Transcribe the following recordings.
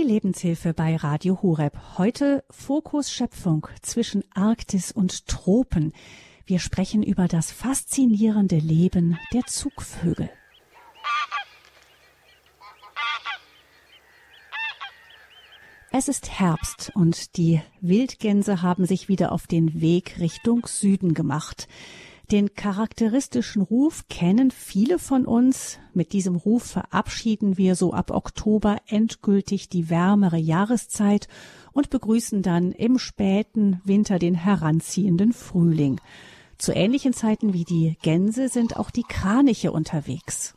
Die Lebenshilfe bei Radio Horeb. Heute Fokus Schöpfung zwischen Arktis und Tropen. Wir sprechen über das faszinierende Leben der Zugvögel. Es ist Herbst und die Wildgänse haben sich wieder auf den Weg Richtung Süden gemacht. Den charakteristischen Ruf kennen viele von uns. Mit diesem Ruf verabschieden wir so ab Oktober endgültig die wärmere Jahreszeit und begrüßen dann im späten Winter den heranziehenden Frühling. Zu ähnlichen Zeiten wie die Gänse sind auch die Kraniche unterwegs.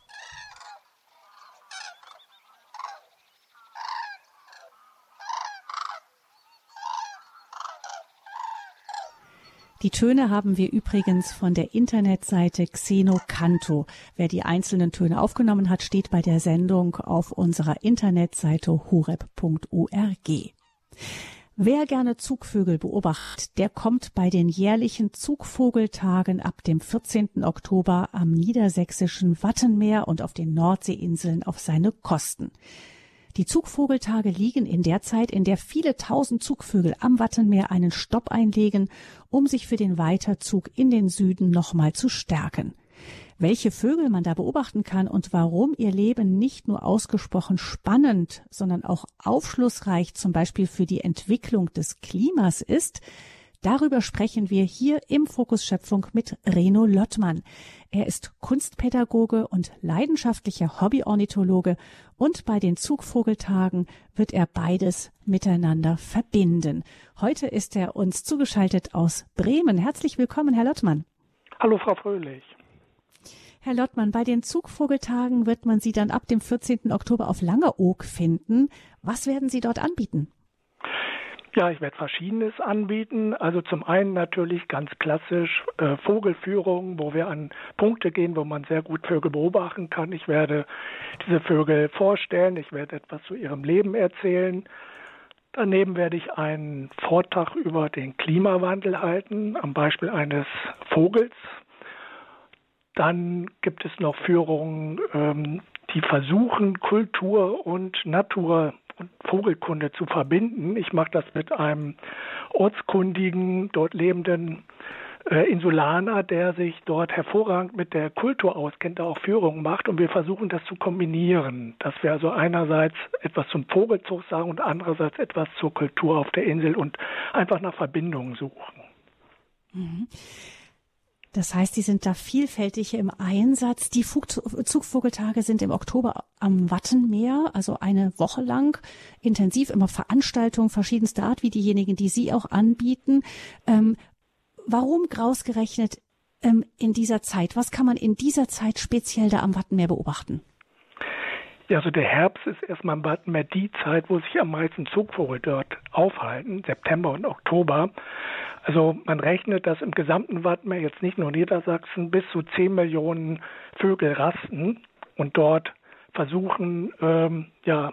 Die Töne haben wir übrigens von der Internetseite Xenocanto. Wer die einzelnen Töne aufgenommen hat, steht bei der Sendung auf unserer Internetseite horeb.org. Wer gerne Zugvögel beobachtet, der kommt bei den jährlichen Zugvogeltagen ab dem 14. Oktober am niedersächsischen Wattenmeer und auf den Nordseeinseln auf seine Kosten. Die Zugvogeltage liegen in der Zeit, in der viele tausend Zugvögel am Wattenmeer einen Stopp einlegen, um sich für den Weiterzug in den Süden nochmal zu stärken. Welche Vögel man da beobachten kann und warum ihr Leben nicht nur ausgesprochen spannend, sondern auch aufschlussreich zum Beispiel für die Entwicklung des Klimas ist, Darüber sprechen wir hier im Fokus Schöpfung mit Reno Lottmann. Er ist Kunstpädagoge und leidenschaftlicher Hobbyornithologe und bei den Zugvogeltagen wird er beides miteinander verbinden. Heute ist er uns zugeschaltet aus Bremen. Herzlich willkommen, Herr Lottmann. Hallo, Frau Fröhlich. Herr Lottmann, bei den Zugvogeltagen wird man Sie dann ab dem 14. Oktober auf Langeoog finden. Was werden Sie dort anbieten? Ja, ich werde Verschiedenes anbieten. Also zum einen natürlich ganz klassisch äh, Vogelführungen, wo wir an Punkte gehen, wo man sehr gut Vögel beobachten kann. Ich werde diese Vögel vorstellen, ich werde etwas zu ihrem Leben erzählen. Daneben werde ich einen Vortrag über den Klimawandel halten, am Beispiel eines Vogels. Dann gibt es noch Führungen, ähm, die versuchen, Kultur und Natur und Vogelkunde zu verbinden. Ich mache das mit einem ortskundigen, dort lebenden äh, Insulaner, der sich dort hervorragend mit der Kultur auskennt, der auch Führungen macht und wir versuchen das zu kombinieren, dass wir also einerseits etwas zum Vogelzug sagen und andererseits etwas zur Kultur auf der Insel und einfach nach Verbindungen suchen. Mhm. Das heißt, die sind da vielfältig im Einsatz. Die Zugvogeltage sind im Oktober am Wattenmeer, also eine Woche lang intensiv immer Veranstaltungen verschiedenster Art, wie diejenigen, die Sie auch anbieten. Ähm, warum grausgerechnet ähm, in dieser Zeit? Was kann man in dieser Zeit speziell da am Wattenmeer beobachten? Ja, also der Herbst ist erstmal im Wattenmeer die Zeit, wo sich am meisten Zugvogel dort aufhalten, September und Oktober. Also man rechnet, dass im gesamten Wattenmeer, jetzt nicht nur Niedersachsen, bis zu 10 Millionen Vögel rasten und dort versuchen, ähm, ja,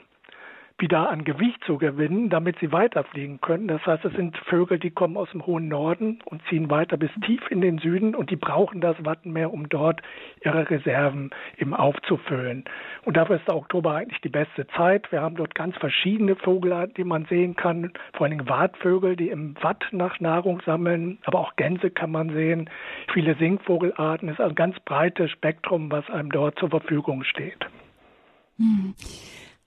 wieder an Gewicht zu gewinnen, damit sie weiterfliegen können. Das heißt, es sind Vögel, die kommen aus dem hohen Norden und ziehen weiter bis tief in den Süden und die brauchen das Wattenmeer, um dort ihre Reserven eben aufzufüllen. Und dafür ist der Oktober eigentlich die beste Zeit. Wir haben dort ganz verschiedene Vogelarten, die man sehen kann, vor allen Dingen Wartvögel, die im Watt nach Nahrung sammeln, aber auch Gänse kann man sehen, viele Singvogelarten. Es ist ein ganz breites Spektrum, was einem dort zur Verfügung steht. Hm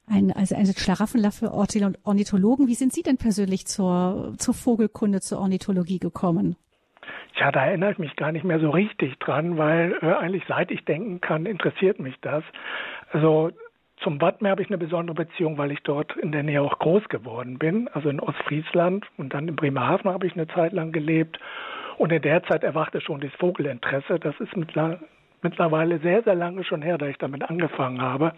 ein, also eine Schlaraffenlaffe Ornithologen. Wie sind Sie denn persönlich zur, zur Vogelkunde, zur Ornithologie gekommen? Ja, da erinnere ich mich gar nicht mehr so richtig dran, weil äh, eigentlich seit ich denken kann, interessiert mich das. Also zum Wattmeer habe ich eine besondere Beziehung, weil ich dort in der Nähe auch groß geworden bin, also in Ostfriesland und dann in Bremerhaven habe ich eine Zeit lang gelebt. Und in der Zeit erwachte schon das Vogelinteresse. Das ist mittlerweile sehr, sehr lange schon her, da ich damit angefangen habe.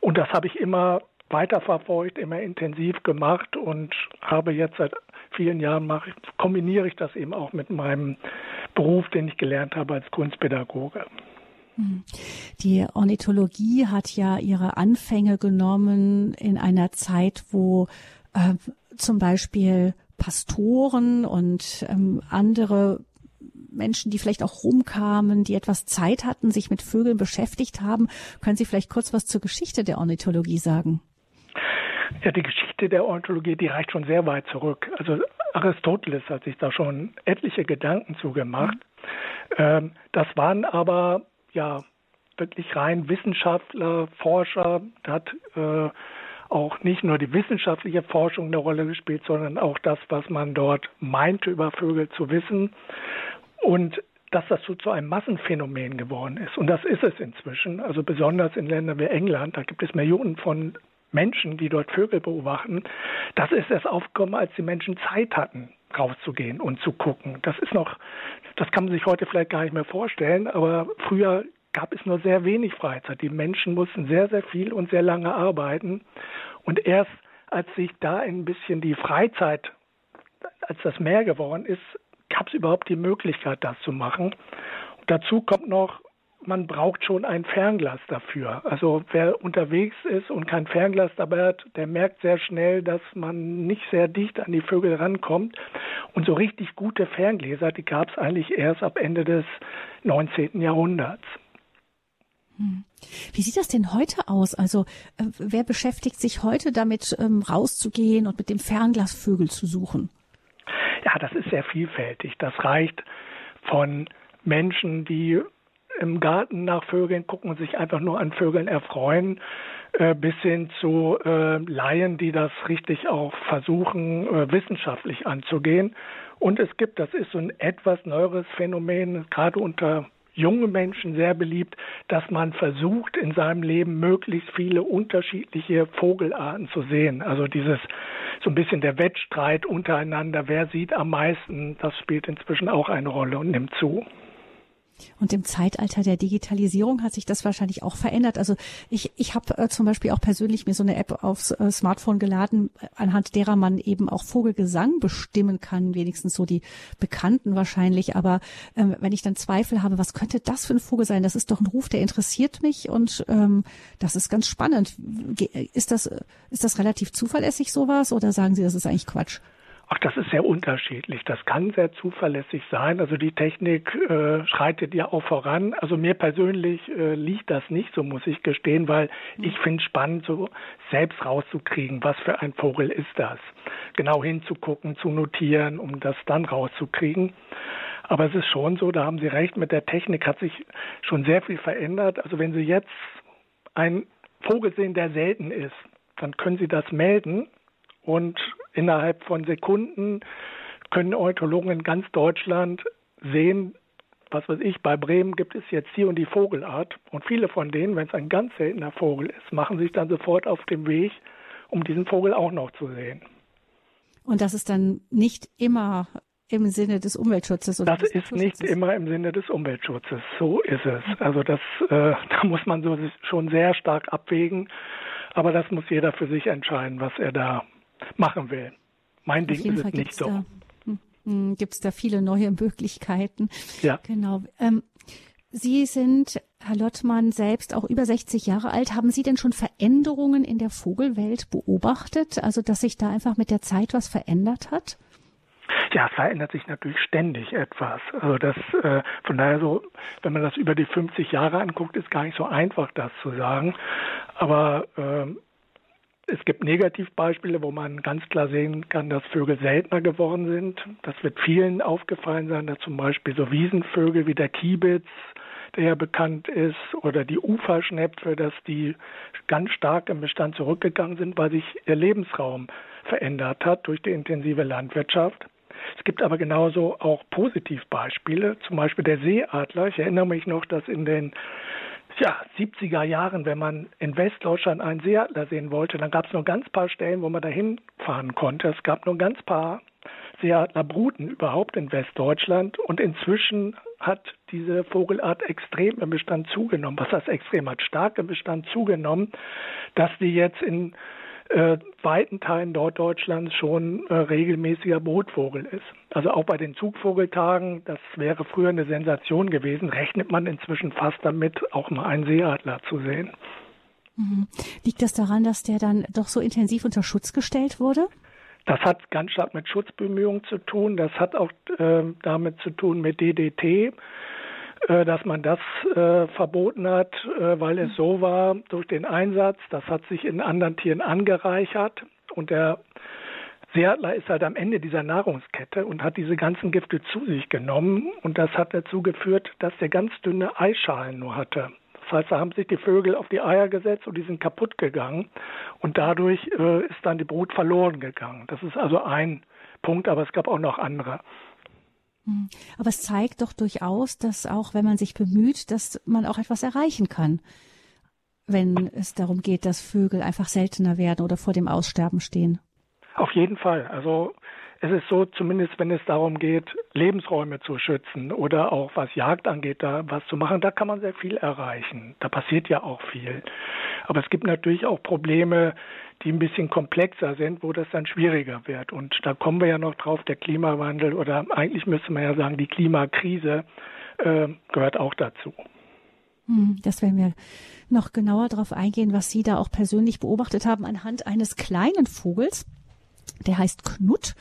Und das habe ich immer weiterverfolgt, immer intensiv gemacht und habe jetzt seit vielen Jahren mache, kombiniere ich das eben auch mit meinem Beruf, den ich gelernt habe als Kunstpädagoge. Hm. Die Ornithologie hat ja ihre Anfänge genommen in einer Zeit, wo äh, zum Beispiel Pastoren und ähm, andere Menschen, die vielleicht auch rumkamen, die etwas Zeit hatten, sich mit Vögeln beschäftigt haben. Können Sie vielleicht kurz was zur Geschichte der Ornithologie sagen? Ja, die Geschichte der Ornithologie, die reicht schon sehr weit zurück. Also Aristoteles hat sich da schon etliche Gedanken zugemacht. Mhm. Das waren aber ja wirklich rein Wissenschaftler, Forscher. Da hat äh, auch nicht nur die wissenschaftliche Forschung eine Rolle gespielt, sondern auch das, was man dort meinte über Vögel zu wissen. Und dass das so zu einem Massenphänomen geworden ist. Und das ist es inzwischen. Also besonders in Ländern wie England, da gibt es Millionen von Menschen, die dort Vögel beobachten. Das ist erst aufgekommen, als die Menschen Zeit hatten, rauszugehen und zu gucken. Das ist noch, das kann man sich heute vielleicht gar nicht mehr vorstellen, aber früher gab es nur sehr wenig Freizeit. Die Menschen mussten sehr, sehr viel und sehr lange arbeiten. Und erst als sich da ein bisschen die Freizeit, als das mehr geworden ist, gab es überhaupt die Möglichkeit, das zu machen. Und dazu kommt noch, man braucht schon ein Fernglas dafür. Also wer unterwegs ist und kein Fernglas dabei hat, der merkt sehr schnell, dass man nicht sehr dicht an die Vögel rankommt. Und so richtig gute Ferngläser, die gab es eigentlich erst ab Ende des 19. Jahrhunderts. Hm. Wie sieht das denn heute aus? Also äh, wer beschäftigt sich heute damit, ähm, rauszugehen und mit dem Fernglas Vögel zu suchen? Ja, das ist sehr vielfältig. Das reicht von Menschen, die im Garten nach Vögeln gucken und sich einfach nur an Vögeln erfreuen, äh, bis hin zu äh, Laien, die das richtig auch versuchen, äh, wissenschaftlich anzugehen. Und es gibt, das ist so ein etwas neueres Phänomen, gerade unter junge Menschen sehr beliebt, dass man versucht, in seinem Leben möglichst viele unterschiedliche Vogelarten zu sehen. Also dieses so ein bisschen der Wettstreit untereinander, wer sieht am meisten, das spielt inzwischen auch eine Rolle und nimmt zu. Und im Zeitalter der Digitalisierung hat sich das wahrscheinlich auch verändert. Also ich, ich habe äh, zum Beispiel auch persönlich mir so eine App aufs äh, Smartphone geladen, anhand derer man eben auch Vogelgesang bestimmen kann, wenigstens so die Bekannten wahrscheinlich. Aber ähm, wenn ich dann Zweifel habe, was könnte das für ein Vogel sein? Das ist doch ein Ruf, der interessiert mich und ähm, das ist ganz spannend. Ist das, ist das relativ zuverlässig sowas oder sagen Sie, das ist eigentlich Quatsch? Ach, das ist sehr unterschiedlich. Das kann sehr zuverlässig sein. Also die Technik äh, schreitet ja auch voran. Also mir persönlich äh, liegt das nicht, so muss ich gestehen, weil mhm. ich finde es spannend, so selbst rauszukriegen, was für ein Vogel ist das. Genau hinzugucken, zu notieren, um das dann rauszukriegen. Aber es ist schon so, da haben Sie recht, mit der Technik hat sich schon sehr viel verändert. Also wenn Sie jetzt einen Vogel sehen, der selten ist, dann können Sie das melden und innerhalb von Sekunden können Ornithologen in ganz Deutschland sehen, was weiß ich, bei Bremen gibt es jetzt hier und die Vogelart. Und viele von denen, wenn es ein ganz seltener Vogel ist, machen sich dann sofort auf den Weg, um diesen Vogel auch noch zu sehen. Und das ist dann nicht immer im Sinne des Umweltschutzes. Oder das ist nicht immer im Sinne des Umweltschutzes. So ist es. Also das, äh, da muss man so schon sehr stark abwägen. Aber das muss jeder für sich entscheiden, was er da machen will. Mein Ding ist es nicht so. Hm, hm, Gibt es da viele neue Möglichkeiten? Ja. Genau. Ähm, Sie sind, Herr Lottmann, selbst auch über 60 Jahre alt. Haben Sie denn schon Veränderungen in der Vogelwelt beobachtet? Also, dass sich da einfach mit der Zeit was verändert hat? Ja, es verändert sich natürlich ständig etwas. Also das, äh, von daher so, wenn man das über die 50 Jahre anguckt, ist gar nicht so einfach, das zu sagen. Aber äh, es gibt Negativbeispiele, wo man ganz klar sehen kann, dass Vögel seltener geworden sind. Das wird vielen aufgefallen sein, dass zum Beispiel so Wiesenvögel wie der Kiebitz, der ja bekannt ist, oder die Uferschnepfe, dass die ganz stark im Bestand zurückgegangen sind, weil sich ihr Lebensraum verändert hat durch die intensive Landwirtschaft. Es gibt aber genauso auch Positivbeispiele, zum Beispiel der Seeadler. Ich erinnere mich noch, dass in den ja, 70er Jahren, wenn man in Westdeutschland einen Seeadler sehen wollte, dann gab es nur ganz paar Stellen, wo man dahin fahren konnte. Es gab nur ganz paar Seeadlerbruten überhaupt in Westdeutschland und inzwischen hat diese Vogelart extrem im Bestand zugenommen. Was heißt extrem? Hat stark im Bestand zugenommen, dass die jetzt in äh, weiten Teilen Norddeutschlands schon äh, regelmäßiger Brutvogel ist. Also auch bei den Zugvogeltagen, das wäre früher eine Sensation gewesen, rechnet man inzwischen fast damit, auch mal einen Seeadler zu sehen. Mhm. Liegt das daran, dass der dann doch so intensiv unter Schutz gestellt wurde? Das hat ganz stark mit Schutzbemühungen zu tun. Das hat auch äh, damit zu tun mit DDT. Äh, dass man das äh, verboten hat, äh, weil es so war durch den Einsatz. Das hat sich in anderen Tieren angereichert und der Seeadler ist halt am Ende dieser Nahrungskette und hat diese ganzen Gifte zu sich genommen und das hat dazu geführt, dass der ganz dünne Eischalen nur hatte. Das heißt, da haben sich die Vögel auf die Eier gesetzt und die sind kaputt gegangen und dadurch äh, ist dann die Brut verloren gegangen. Das ist also ein Punkt, aber es gab auch noch andere. Hm. Aber es zeigt doch durchaus, dass auch wenn man sich bemüht, dass man auch etwas erreichen kann, wenn es darum geht, dass Vögel einfach seltener werden oder vor dem Aussterben stehen. Auf jeden Fall. Also es ist so, zumindest wenn es darum geht, Lebensräume zu schützen oder auch was Jagd angeht, da was zu machen, da kann man sehr viel erreichen. Da passiert ja auch viel. Aber es gibt natürlich auch Probleme, die ein bisschen komplexer sind, wo das dann schwieriger wird. Und da kommen wir ja noch drauf, der Klimawandel oder eigentlich müsste man ja sagen, die Klimakrise äh, gehört auch dazu. Hm, das werden wir noch genauer darauf eingehen, was Sie da auch persönlich beobachtet haben anhand eines kleinen Vogels. Der heißt Knut.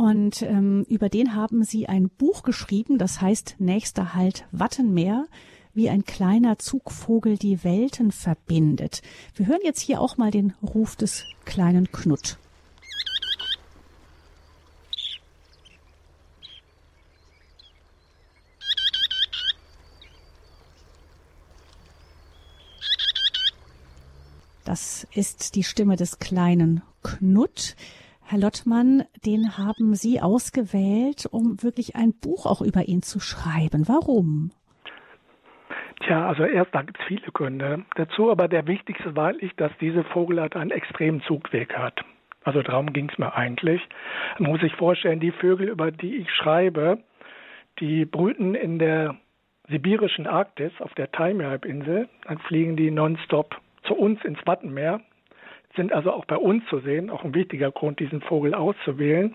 Und ähm, über den haben Sie ein Buch geschrieben, das heißt Nächster Halt Wattenmeer wie ein kleiner Zugvogel die Welten verbindet. Wir hören jetzt hier auch mal den Ruf des kleinen Knut. Das ist die Stimme des kleinen Knut. Herr Lottmann, den haben Sie ausgewählt, um wirklich ein Buch auch über ihn zu schreiben. Warum? Tja, also erst da gibt es viele Gründe dazu, aber der wichtigste war ich, dass diese Vogelart einen extremen Zugweg hat. Also darum ging es mir eigentlich. Man muss sich vorstellen, die Vögel, über die ich schreibe, die brüten in der sibirischen Arktis auf der Taimyr-Halbinsel. Dann fliegen die nonstop zu uns ins Wattenmeer, sind also auch bei uns zu sehen, auch ein wichtiger Grund, diesen Vogel auszuwählen.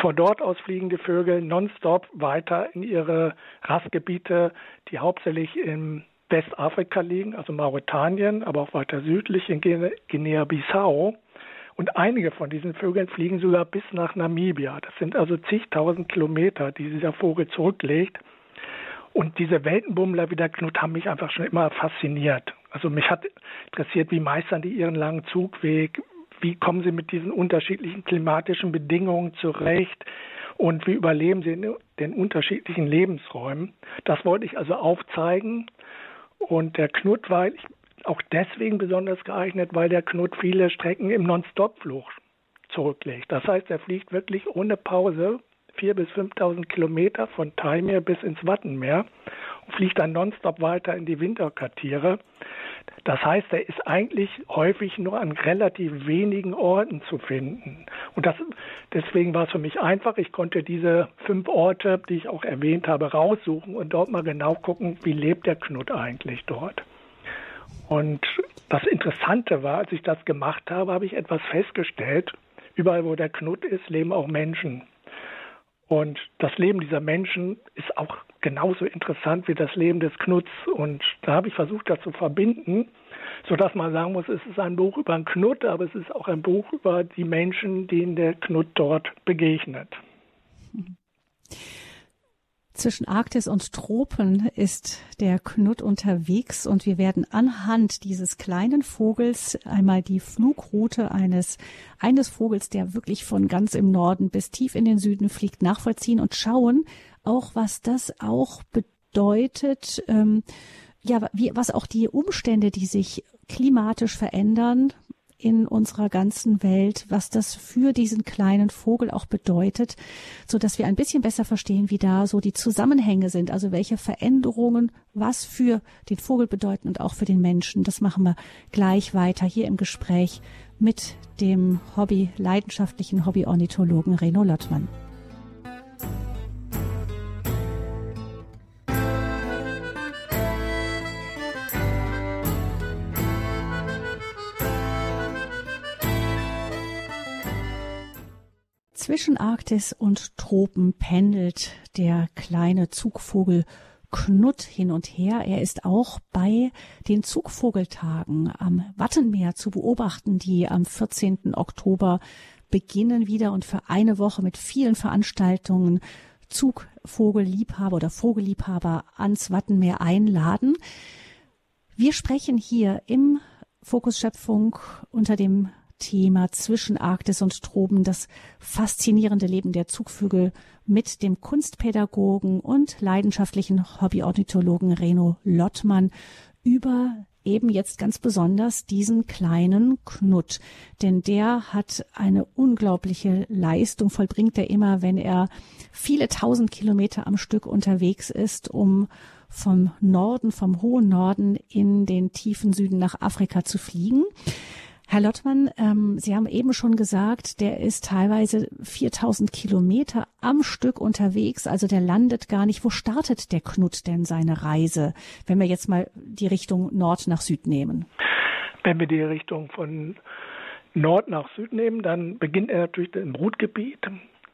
Von dort aus fliegen die Vögel nonstop weiter in ihre Rastgebiete, die hauptsächlich in Westafrika liegen, also Mauretanien, aber auch weiter südlich in Guinea-Bissau. Und einige von diesen Vögeln fliegen sogar bis nach Namibia. Das sind also zigtausend Kilometer, die dieser Vogel zurücklegt. Und diese Weltenbummler wie der Knut haben mich einfach schon immer fasziniert. Also mich hat interessiert, wie meistern die ihren langen Zugweg, wie kommen sie mit diesen unterschiedlichen klimatischen Bedingungen zurecht und wie überleben sie in den unterschiedlichen Lebensräumen. Das wollte ich also aufzeigen. Und der Knut war auch deswegen besonders geeignet, weil der Knut viele Strecken im Non-Stop-Flug zurücklegt. Das heißt, er fliegt wirklich ohne Pause 4.000 bis 5.000 Kilometer von Taimyr bis ins Wattenmeer und fliegt dann nonstop weiter in die Winterkartiere. Das heißt, er ist eigentlich häufig nur an relativ wenigen Orten zu finden. Und das, deswegen war es für mich einfach. Ich konnte diese fünf Orte, die ich auch erwähnt habe, raussuchen und dort mal genau gucken, wie lebt der Knut eigentlich dort. Und das Interessante war, als ich das gemacht habe, habe ich etwas festgestellt. Überall, wo der Knut ist, leben auch Menschen. Und das Leben dieser Menschen ist auch genauso interessant wie das Leben des Knuts. Und da habe ich versucht, das zu verbinden, sodass man sagen muss, es ist ein Buch über einen Knut, aber es ist auch ein Buch über die Menschen, denen der Knut dort begegnet. Zwischen Arktis und Tropen ist der Knut unterwegs und wir werden anhand dieses kleinen Vogels einmal die Flugroute eines, eines Vogels, der wirklich von ganz im Norden bis tief in den Süden fliegt, nachvollziehen und schauen auch, was das auch bedeutet, ähm, ja, wie, was auch die Umstände, die sich klimatisch verändern, in unserer ganzen Welt, was das für diesen kleinen Vogel auch bedeutet, so dass wir ein bisschen besser verstehen, wie da so die Zusammenhänge sind, also welche Veränderungen was für den Vogel bedeuten und auch für den Menschen. Das machen wir gleich weiter hier im Gespräch mit dem Hobby, leidenschaftlichen Hobby-Ornithologen Reno Lottmann. Zwischen Arktis und Tropen pendelt der kleine Zugvogel Knut hin und her. Er ist auch bei den Zugvogeltagen am Wattenmeer zu beobachten, die am 14. Oktober beginnen wieder und für eine Woche mit vielen Veranstaltungen Zugvogelliebhaber oder Vogelliebhaber ans Wattenmeer einladen. Wir sprechen hier im Fokus Schöpfung unter dem Thema zwischen Arktis und Tropen, das faszinierende Leben der Zugvögel mit dem Kunstpädagogen und leidenschaftlichen Hobbyornithologen Reno Lottmann über eben jetzt ganz besonders diesen kleinen Knut. Denn der hat eine unglaubliche Leistung, vollbringt er immer, wenn er viele tausend Kilometer am Stück unterwegs ist, um vom Norden, vom hohen Norden in den tiefen Süden nach Afrika zu fliegen. Herr Lottmann, ähm, Sie haben eben schon gesagt, der ist teilweise 4000 Kilometer am Stück unterwegs, also der landet gar nicht. Wo startet der Knut denn seine Reise, wenn wir jetzt mal die Richtung Nord nach Süd nehmen? Wenn wir die Richtung von Nord nach Süd nehmen, dann beginnt er natürlich im Brutgebiet,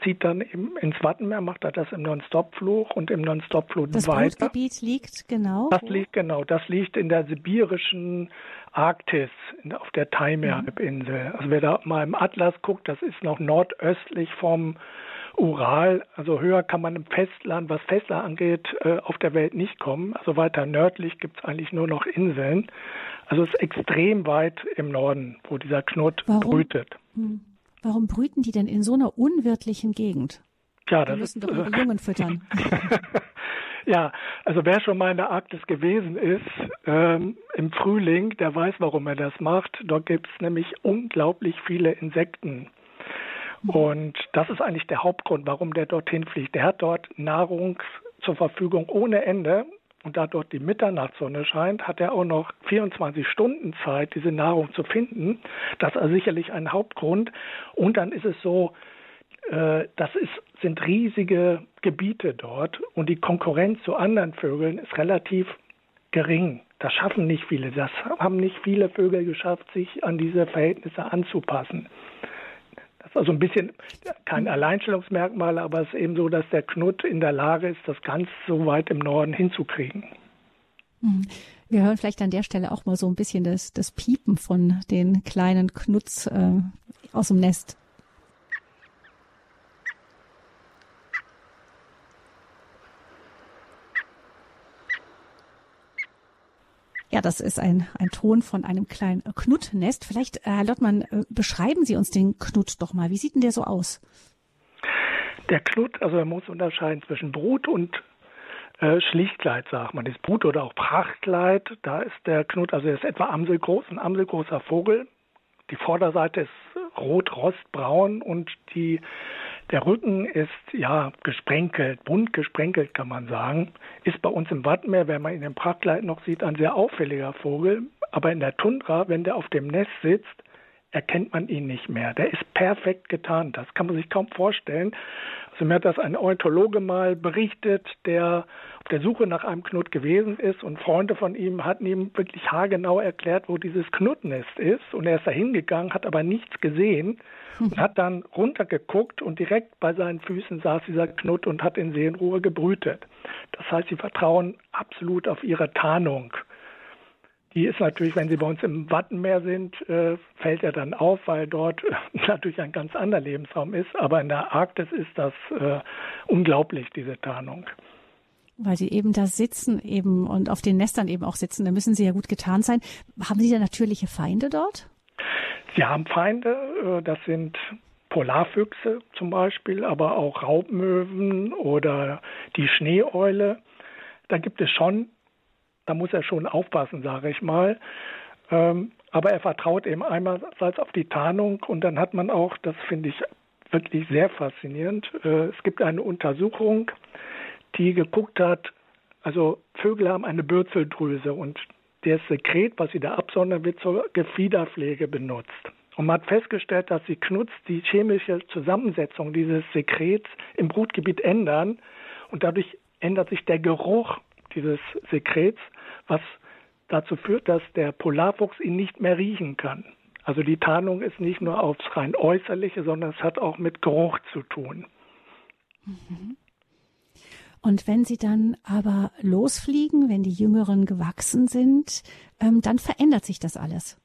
zieht dann eben ins Wattenmeer, macht er das im Non-Stop-Flug und im Non-Stop-Flug weiter. Das Brutgebiet liegt genau? Das liegt genau, das liegt in der sibirischen Arktis auf der Taimyr-Halbinsel. Mhm. Also wer da mal im Atlas guckt, das ist noch nordöstlich vom Ural. Also höher kann man im Festland, was Festland angeht, äh, auf der Welt nicht kommen. Also weiter nördlich gibt es eigentlich nur noch Inseln. Also es ist extrem weit im Norden, wo dieser Warum? brütet. Hm. Warum brüten die denn in so einer unwirtlichen Gegend? Ja, das die müssen ist, doch ihre Jungen füttern. Ja, also wer schon mal in der Arktis gewesen ist ähm, im Frühling, der weiß, warum er das macht. Dort gibt es nämlich unglaublich viele Insekten. Und das ist eigentlich der Hauptgrund, warum der dorthin fliegt. Der hat dort Nahrung zur Verfügung ohne Ende. Und da dort die Mitternachtssonne scheint, hat er auch noch 24 Stunden Zeit, diese Nahrung zu finden. Das ist also sicherlich ein Hauptgrund. Und dann ist es so, äh, das ist, sind riesige Gebiete dort und die Konkurrenz zu anderen Vögeln ist relativ gering. Das schaffen nicht viele. Das haben nicht viele Vögel geschafft, sich an diese Verhältnisse anzupassen. Also ein bisschen kein Alleinstellungsmerkmal, aber es ist eben so, dass der Knut in der Lage ist, das ganz so weit im Norden hinzukriegen. Mhm. Wir hören vielleicht an der Stelle auch mal so ein bisschen das, das Piepen von den kleinen Knuts äh, aus dem Nest. Ja, das ist ein, ein Ton von einem kleinen Knutnest. Vielleicht, äh, Herr Lottmann, äh, beschreiben Sie uns den Knut doch mal. Wie sieht denn der so aus? Der Knut, also er muss unterscheiden zwischen Brut und äh, Schlichtkleid, sagt man. Das Brut oder auch Prachtkleid, da ist der Knut, also er ist etwa amselgroß, ein amselgroßer Vogel. Die Vorderseite ist rot-rostbraun und die der Rücken ist ja gesprenkelt, bunt gesprenkelt kann man sagen. Ist bei uns im Wattenmeer, wenn man ihn im Prachtkleid noch sieht, ein sehr auffälliger Vogel. Aber in der Tundra, wenn der auf dem Nest sitzt, erkennt man ihn nicht mehr. Der ist perfekt getarnt. Das kann man sich kaum vorstellen. Also mir hat das ein Ornithologe mal berichtet, der auf der Suche nach einem Knut gewesen ist und Freunde von ihm hatten ihm wirklich haargenau erklärt, wo dieses Knutnest ist. Und er ist da hingegangen, hat aber nichts gesehen und hat dann runtergeguckt und direkt bei seinen Füßen saß dieser Knut und hat in Seelenruhe gebrütet. Das heißt, sie vertrauen absolut auf ihre Tarnung. Die ist natürlich, wenn sie bei uns im Wattenmeer sind, äh, fällt er dann auf, weil dort natürlich ein ganz anderer Lebensraum ist. Aber in der Arktis ist das äh, unglaublich, diese Tarnung. Weil sie eben da sitzen eben und auf den Nestern eben auch sitzen, da müssen sie ja gut getarnt sein. Haben Sie da natürliche Feinde dort? Sie haben Feinde, äh, das sind Polarfüchse zum Beispiel, aber auch Raubmöwen oder die Schneeeule. Da gibt es schon, da muss er schon aufpassen, sage ich mal. Ähm, aber er vertraut eben einerseits auf die Tarnung und dann hat man auch, das finde ich wirklich sehr faszinierend, äh, es gibt eine Untersuchung, die geguckt hat, also Vögel haben eine Bürzeldrüse und das Sekret, was sie da absondern, wird zur Gefiederpflege benutzt. Und man hat festgestellt, dass die Knutz die chemische Zusammensetzung dieses Sekrets im Brutgebiet ändern und dadurch ändert sich der Geruch dieses Sekrets, was dazu führt, dass der Polarfuchs ihn nicht mehr riechen kann. Also die Tarnung ist nicht nur aufs rein äußerliche, sondern es hat auch mit Geruch zu tun. Mhm. Und wenn sie dann aber losfliegen, wenn die Jüngeren gewachsen sind, ähm, dann verändert sich das alles.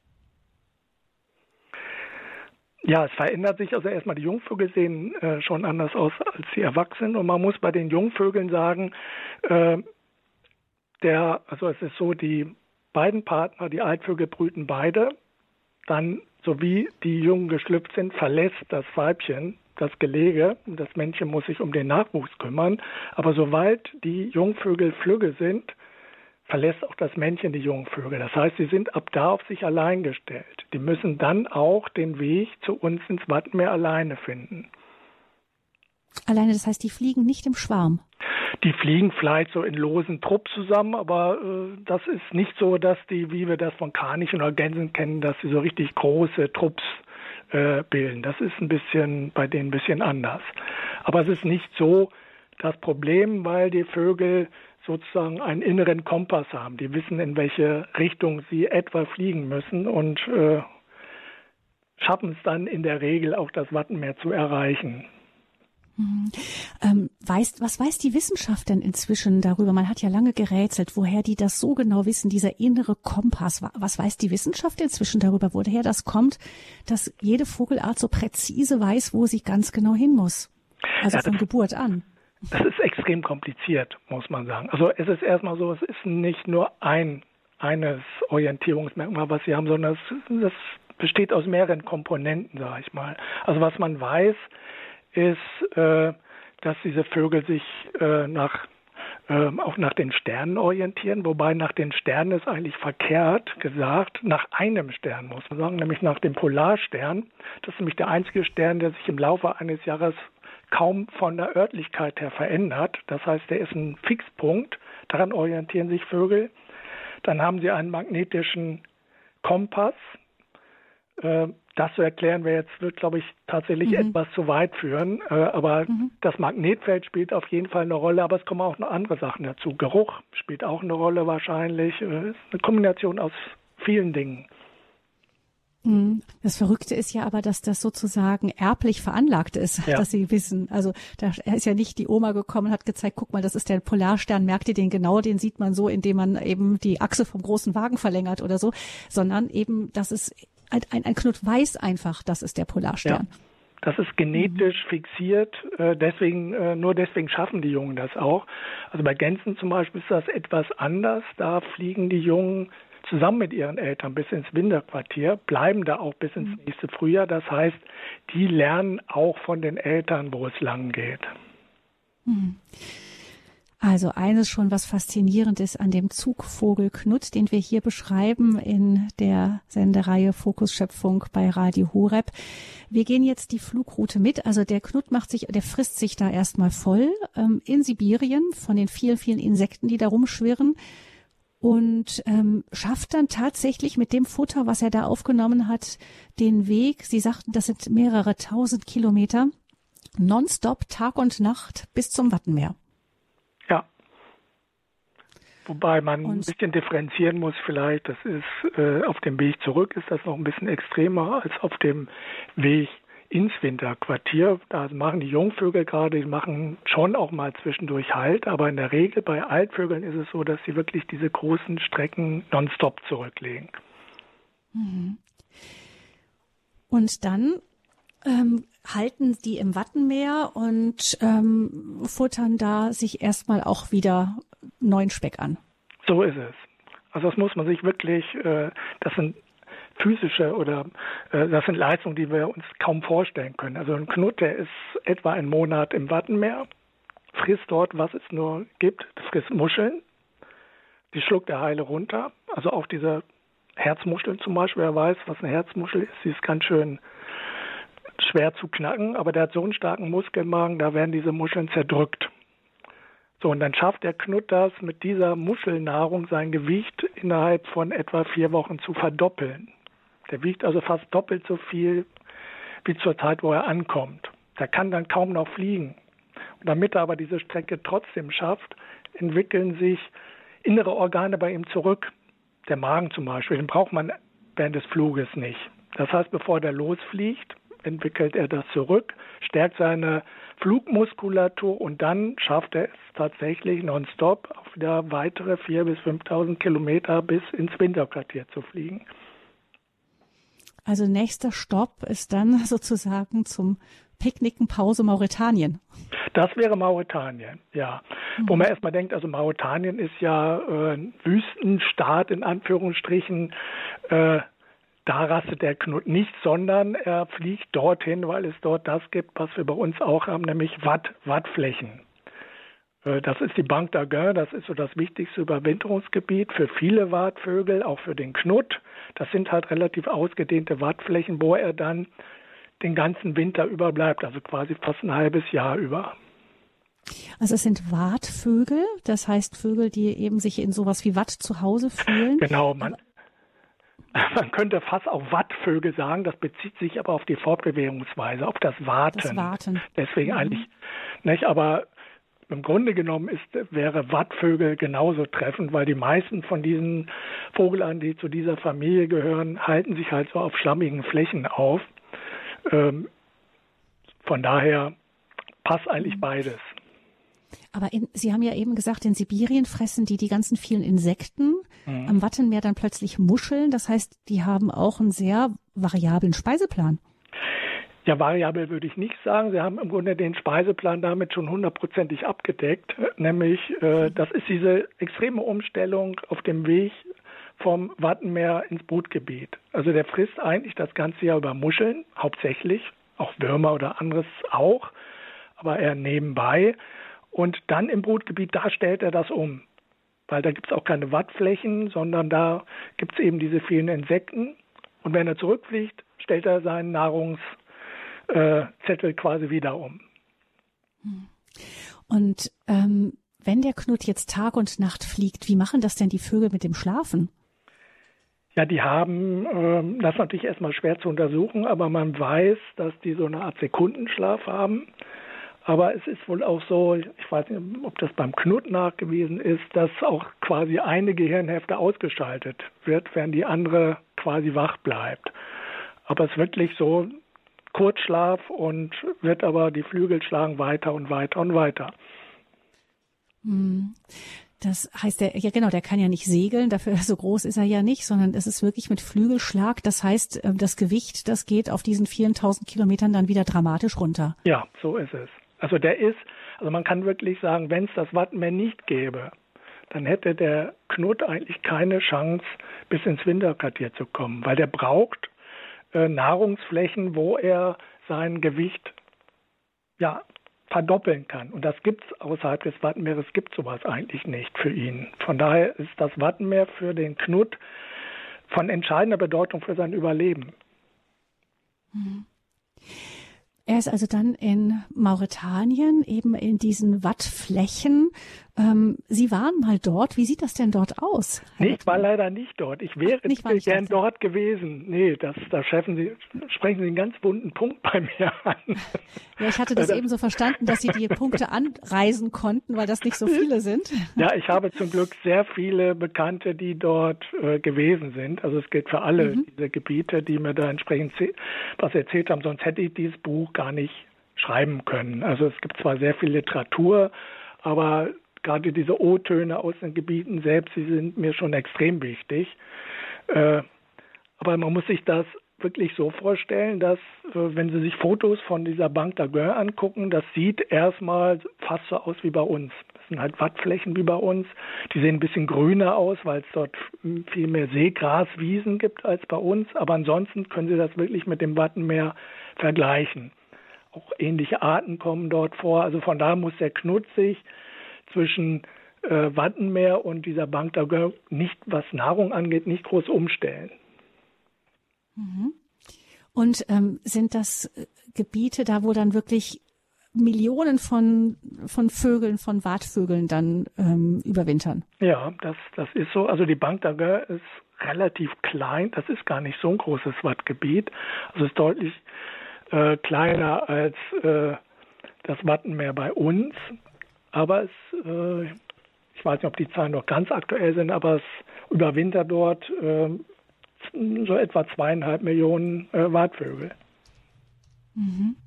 Ja, es verändert sich. Also erstmal die Jungvögel sehen äh, schon anders aus als die Erwachsenen. Und man muss bei den Jungvögeln sagen, äh, der, also es ist so, die beiden Partner, die Altvögel brüten beide. Dann, so wie die Jungen geschlüpft sind, verlässt das Weibchen das Gelege. Das Männchen muss sich um den Nachwuchs kümmern. Aber sobald die Jungvögel flügge sind, verlässt auch das Männchen die Jungvögel. Das heißt, sie sind ab da auf sich allein gestellt. Die müssen dann auch den Weg zu uns ins Wattenmeer alleine finden. Alleine, das heißt, die fliegen nicht im Schwarm. Die fliegen vielleicht so in losen Trupp zusammen, aber äh, das ist nicht so, dass die, wie wir das von Kranichen oder Gänsen kennen, dass sie so richtig große Trupps äh, bilden. Das ist ein bisschen bei denen ein bisschen anders. Aber es ist nicht so das Problem, weil die Vögel sozusagen einen inneren Kompass haben. Die wissen, in welche Richtung sie etwa fliegen müssen und äh, schaffen es dann in der Regel auch das Wattenmeer zu erreichen. Mhm. Ähm, weiß, was weiß die Wissenschaft denn inzwischen darüber? Man hat ja lange gerätselt, woher die das so genau wissen, dieser innere Kompass. Was weiß die Wissenschaft inzwischen darüber, woher das kommt, dass jede Vogelart so präzise weiß, wo sie ganz genau hin muss? Also ja, von Geburt an. Das ist extrem kompliziert, muss man sagen. Also es ist erstmal so, es ist nicht nur ein eines Orientierungsmerkmal, was sie haben, sondern es, das besteht aus mehreren Komponenten, sage ich mal. Also was man weiß, ist, äh, dass diese Vögel sich äh, nach äh, auch nach den Sternen orientieren, wobei nach den Sternen ist eigentlich verkehrt gesagt, nach einem Stern muss man sagen, nämlich nach dem Polarstern. Das ist nämlich der einzige Stern, der sich im Laufe eines Jahres kaum von der Örtlichkeit her verändert. Das heißt, der ist ein Fixpunkt, daran orientieren sich Vögel. Dann haben sie einen magnetischen Kompass. Äh, das zu erklären wäre jetzt, wird, glaube ich, tatsächlich mhm. etwas zu weit führen. Äh, aber mhm. das Magnetfeld spielt auf jeden Fall eine Rolle, aber es kommen auch noch andere Sachen dazu. Geruch spielt auch eine Rolle wahrscheinlich. Es äh, ist eine Kombination aus vielen Dingen. Mhm. Das Verrückte ist ja aber, dass das sozusagen erblich veranlagt ist, ja. dass sie wissen. Also da ist ja nicht die Oma gekommen und hat gezeigt, guck mal, das ist der Polarstern, merkt ihr den genau, den sieht man so, indem man eben die Achse vom großen Wagen verlängert oder so, sondern eben, dass es ein, ein, Knut weiß einfach, das ist der Polarstern. Ja. Das ist genetisch mhm. fixiert, äh, deswegen, äh, nur deswegen schaffen die Jungen das auch. Also bei Gänsen zum Beispiel ist das etwas anders. Da fliegen die Jungen zusammen mit ihren Eltern bis ins Winterquartier, bleiben da auch bis ins mhm. nächste Frühjahr. Das heißt, die lernen auch von den Eltern, wo es lang geht. Mhm. Also eines schon, was faszinierend ist an dem Zugvogel Knut, den wir hier beschreiben in der Sendereihe Fokus Schöpfung bei Radio Horeb. Wir gehen jetzt die Flugroute mit. Also der Knut macht sich, der frisst sich da erstmal voll ähm, in Sibirien von den vielen, vielen Insekten, die da rumschwirren und ähm, schafft dann tatsächlich mit dem Futter, was er da aufgenommen hat, den Weg. Sie sagten, das sind mehrere tausend Kilometer nonstop Tag und Nacht bis zum Wattenmeer. Wobei man ein bisschen differenzieren muss vielleicht. Das ist äh, auf dem Weg zurück ist das noch ein bisschen extremer als auf dem Weg ins Winterquartier. Da machen die Jungvögel gerade, die machen schon auch mal zwischendurch Halt, aber in der Regel bei Altvögeln ist es so, dass sie wirklich diese großen Strecken nonstop zurücklegen. Mhm. Und dann ähm, halten die im Wattenmeer und ähm, futtern da sich erstmal auch wieder neuen Speck an. So ist es. Also das muss man sich wirklich, äh, das sind physische oder äh, das sind Leistungen, die wir uns kaum vorstellen können. Also ein Knut, der ist etwa einen Monat im Wattenmeer, frisst dort, was es nur gibt, frisst Muscheln, die schluckt er heile runter. Also auch diese Herzmuscheln zum Beispiel, wer weiß, was eine Herzmuschel ist, sie ist ganz schön schwer zu knacken, aber der hat so einen starken Muskelmagen, da werden diese Muscheln zerdrückt. So, und dann schafft der Knut das, mit dieser Muschelnahrung sein Gewicht innerhalb von etwa vier Wochen zu verdoppeln. Der wiegt also fast doppelt so viel wie zur Zeit, wo er ankommt. Der kann dann kaum noch fliegen. Und damit er aber diese Strecke trotzdem schafft, entwickeln sich innere Organe bei ihm zurück. Der Magen zum Beispiel, den braucht man während des Fluges nicht. Das heißt, bevor der losfliegt, entwickelt er das zurück, stärkt seine Flugmuskulatur und dann schafft er es tatsächlich nonstop auf wieder weitere 4.000 bis 5.000 Kilometer bis ins Winterquartier zu fliegen. Also nächster Stopp ist dann sozusagen zum Picknicken Pause Mauretanien. Das wäre Mauretanien, ja. Mhm. Wo man erstmal denkt, also Mauretanien ist ja äh, ein Wüstenstaat in Anführungsstrichen. Äh, da rastet der Knut nicht, sondern er fliegt dorthin, weil es dort das gibt, was wir bei uns auch haben, nämlich Watt, Wattflächen. Äh, das ist die Banque d'Aguin, das ist so das wichtigste Überwinterungsgebiet für viele Wartvögel, auch für den Knut. Das sind halt relativ ausgedehnte Wattflächen, wo er dann den ganzen Winter über bleibt, also quasi fast ein halbes Jahr über. Also es sind Wartvögel, das heißt Vögel, die eben sich in sowas wie Watt zu Hause fühlen. Genau, man, man könnte fast auch Wattvögel sagen, das bezieht sich aber auf die Fortbewegungsweise, auf das Warten. Das Warten. Deswegen mhm. eigentlich, nicht, aber im Grunde genommen ist, wäre Wattvögel genauso treffend, weil die meisten von diesen Vogelarten, die zu dieser Familie gehören, halten sich halt so auf schlammigen Flächen auf. Ähm, von daher passt eigentlich mhm. beides. Aber in, Sie haben ja eben gesagt, in Sibirien fressen die die ganzen vielen Insekten, mhm. am Wattenmeer dann plötzlich Muscheln. Das heißt, die haben auch einen sehr variablen Speiseplan. Ja, variabel würde ich nicht sagen. Sie haben im Grunde den Speiseplan damit schon hundertprozentig abgedeckt. Nämlich, äh, das ist diese extreme Umstellung auf dem Weg vom Wattenmeer ins Brutgebiet. Also der frisst eigentlich das ganze Jahr über Muscheln, hauptsächlich, auch Würmer oder anderes auch, aber eher nebenbei. Und dann im Brutgebiet, da stellt er das um. Weil da gibt es auch keine Wattflächen, sondern da gibt es eben diese vielen Insekten. Und wenn er zurückfliegt, stellt er seinen Nahrungs äh, Zettel quasi wieder um. Und ähm, wenn der Knut jetzt Tag und Nacht fliegt, wie machen das denn die Vögel mit dem Schlafen? Ja, die haben, äh, das ist natürlich erstmal schwer zu untersuchen, aber man weiß, dass die so eine Art Sekundenschlaf haben. Aber es ist wohl auch so, ich weiß nicht, ob das beim Knut nachgewiesen ist, dass auch quasi eine Gehirnhälfte ausgeschaltet wird, während die andere quasi wach bleibt. Aber es ist wirklich so, Kurzschlaf und wird aber die Flügel schlagen weiter und weiter und weiter. Hm. Das heißt, der, ja genau, der kann ja nicht segeln, dafür so groß ist er ja nicht, sondern es ist wirklich mit Flügelschlag. Das heißt, ähm, das Gewicht, das geht auf diesen 4000 Kilometern dann wieder dramatisch runter. Ja, so ist es. Also der ist, also man kann wirklich sagen, wenn es das Wattenmeer nicht gäbe, dann hätte der Knut eigentlich keine Chance, bis ins Winterquartier zu kommen, weil der braucht äh, Nahrungsflächen, wo er sein Gewicht ja, verdoppeln kann. Und das gibt es außerhalb des Wattenmeeres, gibt sowas eigentlich nicht für ihn. Von daher ist das Wattenmeer für den Knut von entscheidender Bedeutung für sein Überleben. Mhm. Er ist also dann in Mauretanien, eben in diesen Wattflächen. Ähm, Sie waren mal dort. Wie sieht das denn dort aus? Nee, ich war leider nicht dort. Ich wäre Ach, nicht, gern dort gewesen. Nee, das, da sprechen Sie, sprechen Sie einen ganz bunten Punkt bei mir an. Ja, ich hatte das eben so verstanden, dass Sie die Punkte anreisen konnten, weil das nicht so viele sind. Ja, ich habe zum Glück sehr viele Bekannte, die dort äh, gewesen sind. Also es gilt für alle mhm. diese Gebiete, die mir da entsprechend was erzählt haben. Sonst hätte ich dieses Buch gar nicht schreiben können. Also es gibt zwar sehr viel Literatur, aber gerade diese O-Töne aus den Gebieten selbst, die sind mir schon extrem wichtig. Äh, aber man muss sich das wirklich so vorstellen, dass äh, wenn Sie sich Fotos von dieser Bank d'Aguin angucken, das sieht erstmal fast so aus wie bei uns. Das sind halt Wattflächen wie bei uns. Die sehen ein bisschen grüner aus, weil es dort viel mehr Seegraswiesen gibt als bei uns. Aber ansonsten können Sie das wirklich mit dem Wattenmeer vergleichen auch ähnliche Arten kommen dort vor. Also von da muss der Knut sich zwischen äh, Wattenmeer und dieser Bank da nicht, was Nahrung angeht, nicht groß umstellen. Mhm. Und ähm, sind das äh, Gebiete da, wo dann wirklich Millionen von, von Vögeln, von Wartvögeln dann ähm, überwintern? Ja, das, das ist so. Also die Bank d'Aguin ist relativ klein. Das ist gar nicht so ein großes Wattgebiet. Also es ist deutlich äh, kleiner als äh, das Wattenmeer bei uns. Aber es, äh, ich weiß nicht, ob die Zahlen noch ganz aktuell sind, aber es überwintert dort äh, so etwa zweieinhalb Millionen äh, Wartvögel. Mhm.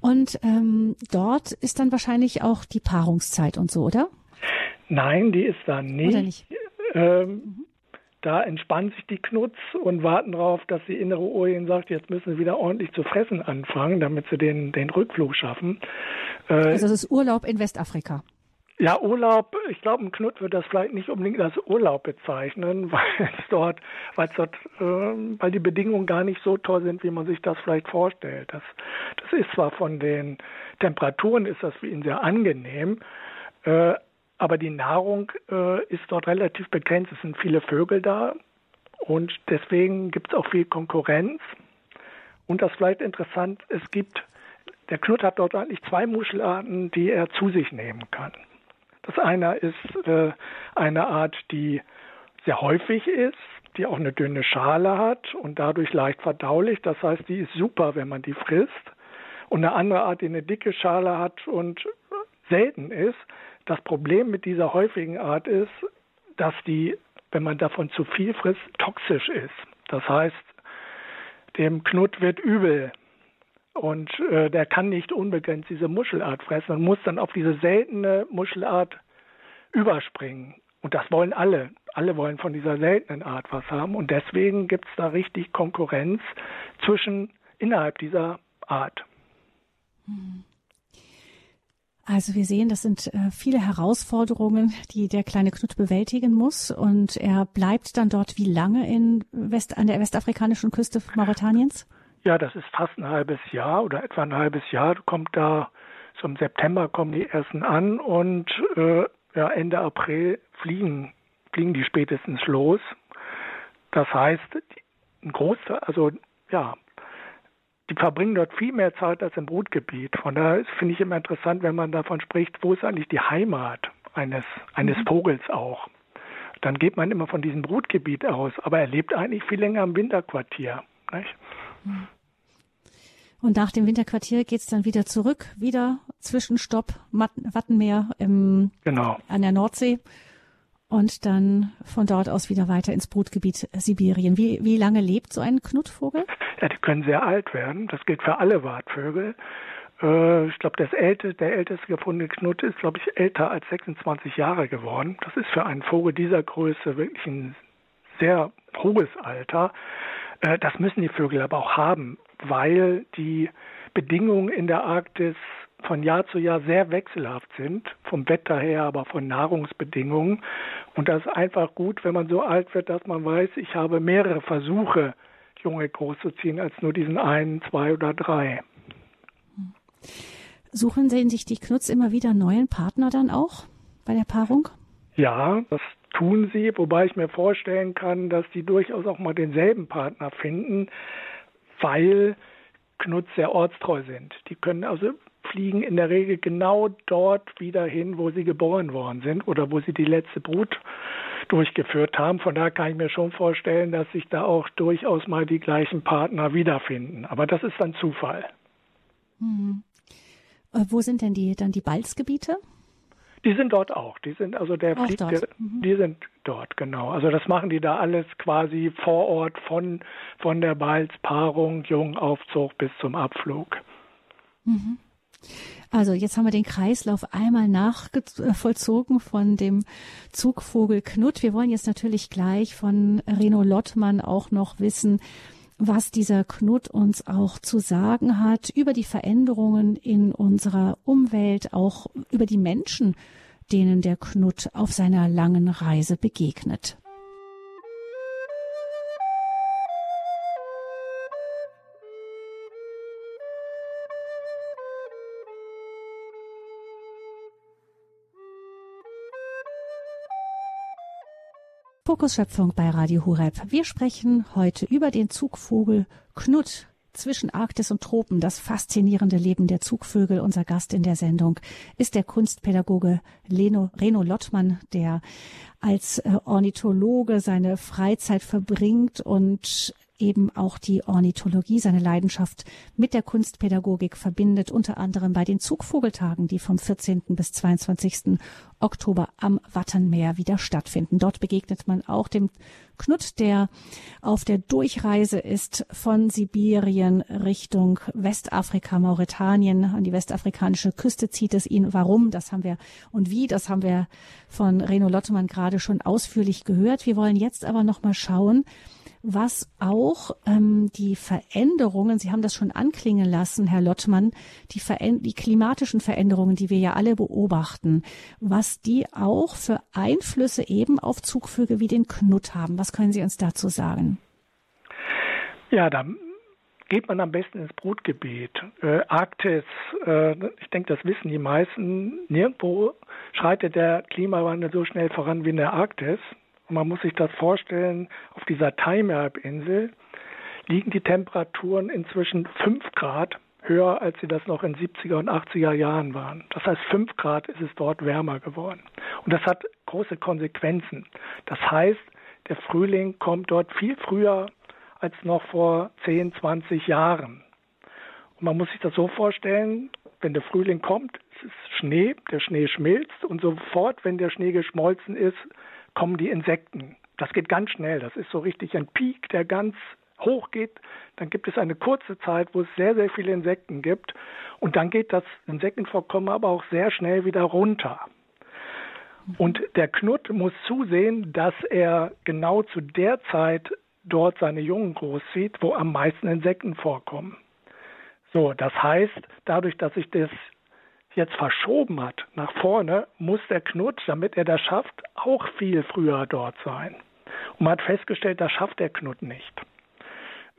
Und ähm, dort ist dann wahrscheinlich auch die Paarungszeit und so, oder? Nein, die ist da nicht. Oder nicht? Ähm, mhm. Da entspannen sich die Knuts und warten darauf, dass die innere Uhr ihnen sagt, jetzt müssen sie wieder ordentlich zu fressen anfangen, damit sie den, den Rückflug schaffen. Äh, also das ist Urlaub in Westafrika. Ja, Urlaub, ich glaube, ein Knut wird das vielleicht nicht unbedingt als Urlaub bezeichnen, weil es dort, weil es dort, äh, weil die Bedingungen gar nicht so toll sind, wie man sich das vielleicht vorstellt. Das, das ist zwar von den Temperaturen ist das für ihn sehr angenehm, äh, aber die Nahrung äh, ist dort relativ begrenzt. Es sind viele Vögel da und deswegen gibt es auch viel Konkurrenz. Und das vielleicht interessant, es gibt, der Knut hat dort eigentlich zwei Muschelarten, die er zu sich nehmen kann. Das eine ist äh, eine Art, die sehr häufig ist, die auch eine dünne Schale hat und dadurch leicht verdaulich. Das heißt, die ist super, wenn man die frisst. Und eine andere Art, die eine dicke Schale hat und selten ist, das Problem mit dieser häufigen Art ist, dass die, wenn man davon zu viel frisst, toxisch ist. Das heißt, dem Knut wird übel und äh, der kann nicht unbegrenzt diese Muschelart fressen und muss dann auf diese seltene Muschelart überspringen. Und das wollen alle. Alle wollen von dieser seltenen Art was haben. Und deswegen gibt es da richtig Konkurrenz zwischen innerhalb dieser Art. Mhm. Also wir sehen, das sind äh, viele Herausforderungen, die der kleine Knut bewältigen muss. Und er bleibt dann dort wie lange in West, an der westafrikanischen Küste Mauretaniens? Ja, das ist fast ein halbes Jahr oder etwa ein halbes Jahr. Kommt da, zum September kommen die ersten an und äh, ja, Ende April fliegen, fliegen die spätestens los. Das heißt, ein Großteil, also ja, die verbringen dort viel mehr Zeit als im Brutgebiet. Von daher finde ich immer interessant, wenn man davon spricht, wo ist eigentlich die Heimat eines, eines mhm. Vogels auch. Dann geht man immer von diesem Brutgebiet aus, aber er lebt eigentlich viel länger im Winterquartier. Nicht? Und nach dem Winterquartier geht es dann wieder zurück, wieder Zwischenstopp, Wattenmeer im, genau. an der Nordsee und dann von dort aus wieder weiter ins Brutgebiet Sibirien. Wie, wie lange lebt so ein Knutvogel? Ja, die können sehr alt werden. Das gilt für alle Wartvögel. Äh, ich glaube, älteste, der älteste gefundene Knut ist, glaube ich, älter als 26 Jahre geworden. Das ist für einen Vogel dieser Größe wirklich ein sehr hohes Alter. Äh, das müssen die Vögel aber auch haben, weil die Bedingungen in der Arktis von Jahr zu Jahr sehr wechselhaft sind, vom Wetter her, aber von Nahrungsbedingungen. Und das ist einfach gut, wenn man so alt wird, dass man weiß, ich habe mehrere Versuche, Junge großzuziehen, als nur diesen einen, zwei oder drei. Suchen Sie sich die Knutz immer wieder neuen Partner dann auch bei der Paarung? Ja, das tun sie, wobei ich mir vorstellen kann, dass die durchaus auch mal denselben Partner finden, weil Knutz sehr ortstreu sind. Die können also fliegen in der Regel genau dort wieder hin, wo sie geboren worden sind oder wo sie die letzte Brut durchgeführt haben. Von daher kann ich mir schon vorstellen, dass sich da auch durchaus mal die gleichen Partner wiederfinden. Aber das ist dann Zufall. Hm. Äh, wo sind denn die dann die Balzgebiete? Die sind dort auch. Die sind also der auch fliegt, der, mhm. die sind dort genau. Also das machen die da alles quasi vor Ort von von der Balzpaarung, Jungaufzug bis zum Abflug. Mhm. Also jetzt haben wir den Kreislauf einmal nachvollzogen von dem Zugvogel Knut. Wir wollen jetzt natürlich gleich von Reno Lottmann auch noch wissen, was dieser Knut uns auch zu sagen hat über die Veränderungen in unserer Umwelt, auch über die Menschen, denen der Knut auf seiner langen Reise begegnet. Fokusschöpfung bei Radio Hureb. Wir sprechen heute über den Zugvogel Knut zwischen Arktis und Tropen, das faszinierende Leben der Zugvögel. Unser Gast in der Sendung ist der Kunstpädagoge Leno, Reno Lottmann, der als äh, Ornithologe seine Freizeit verbringt und eben auch die Ornithologie, seine Leidenschaft mit der Kunstpädagogik verbindet, unter anderem bei den Zugvogeltagen, die vom 14. bis 22. Oktober am Wattenmeer wieder stattfinden. Dort begegnet man auch dem Knut, der auf der Durchreise ist von Sibirien Richtung Westafrika, Mauretanien, an die westafrikanische Küste zieht es ihn. Warum, das haben wir und wie, das haben wir von Reno Lottemann gerade schon ausführlich gehört. Wir wollen jetzt aber noch mal schauen, was auch ähm, die Veränderungen, Sie haben das schon anklingen lassen, Herr Lottmann, die, die klimatischen Veränderungen, die wir ja alle beobachten, was die auch für Einflüsse eben auf Zugvögel wie den Knut haben. Was können Sie uns dazu sagen? Ja, da geht man am besten ins Brutgebiet. Äh, Arktis, äh, ich denke, das wissen die meisten, nirgendwo schreitet der Klimawandel so schnell voran wie in der Arktis. Und man muss sich das vorstellen, auf dieser Time-Halbinsel liegen die Temperaturen inzwischen 5 Grad höher, als sie das noch in 70er und 80er Jahren waren. Das heißt, 5 Grad ist es dort wärmer geworden. Und das hat große Konsequenzen. Das heißt, der Frühling kommt dort viel früher als noch vor 10, 20 Jahren. Und man muss sich das so vorstellen, wenn der Frühling kommt, es ist Schnee, der Schnee schmilzt und sofort, wenn der Schnee geschmolzen ist, kommen die Insekten. Das geht ganz schnell. Das ist so richtig ein Peak, der ganz hoch geht. Dann gibt es eine kurze Zeit, wo es sehr, sehr viele Insekten gibt. Und dann geht das Insektenvorkommen aber auch sehr schnell wieder runter. Und der Knut muss zusehen, dass er genau zu der Zeit dort seine Jungen großzieht, wo am meisten Insekten vorkommen. So, das heißt, dadurch, dass sich das jetzt verschoben hat nach vorne, muss der Knut, damit er das schafft, auch viel früher dort sein. Und man hat festgestellt, das schafft der Knut nicht.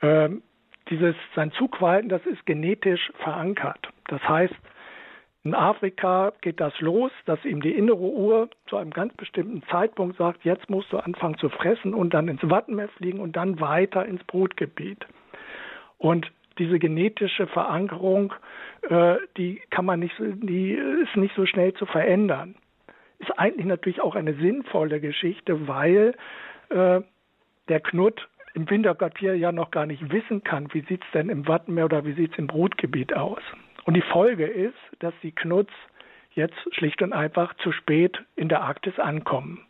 Ähm, dieses, sein Zugverhalten, das ist genetisch verankert. Das heißt, in Afrika geht das los, dass ihm die innere Uhr zu einem ganz bestimmten Zeitpunkt sagt, jetzt musst du anfangen zu fressen und dann ins Wattenmeer fliegen und dann weiter ins Brutgebiet. Und diese genetische Verankerung, äh, die kann man nicht, die ist nicht so schnell zu verändern. Ist eigentlich natürlich auch eine sinnvolle Geschichte, weil äh, der Knut im Winterquartier ja noch gar nicht wissen kann, wie sieht es denn im Wattenmeer oder wie sieht es im Brutgebiet aus. Und die Folge ist, dass die Knuts jetzt schlicht und einfach zu spät in der Arktis ankommen.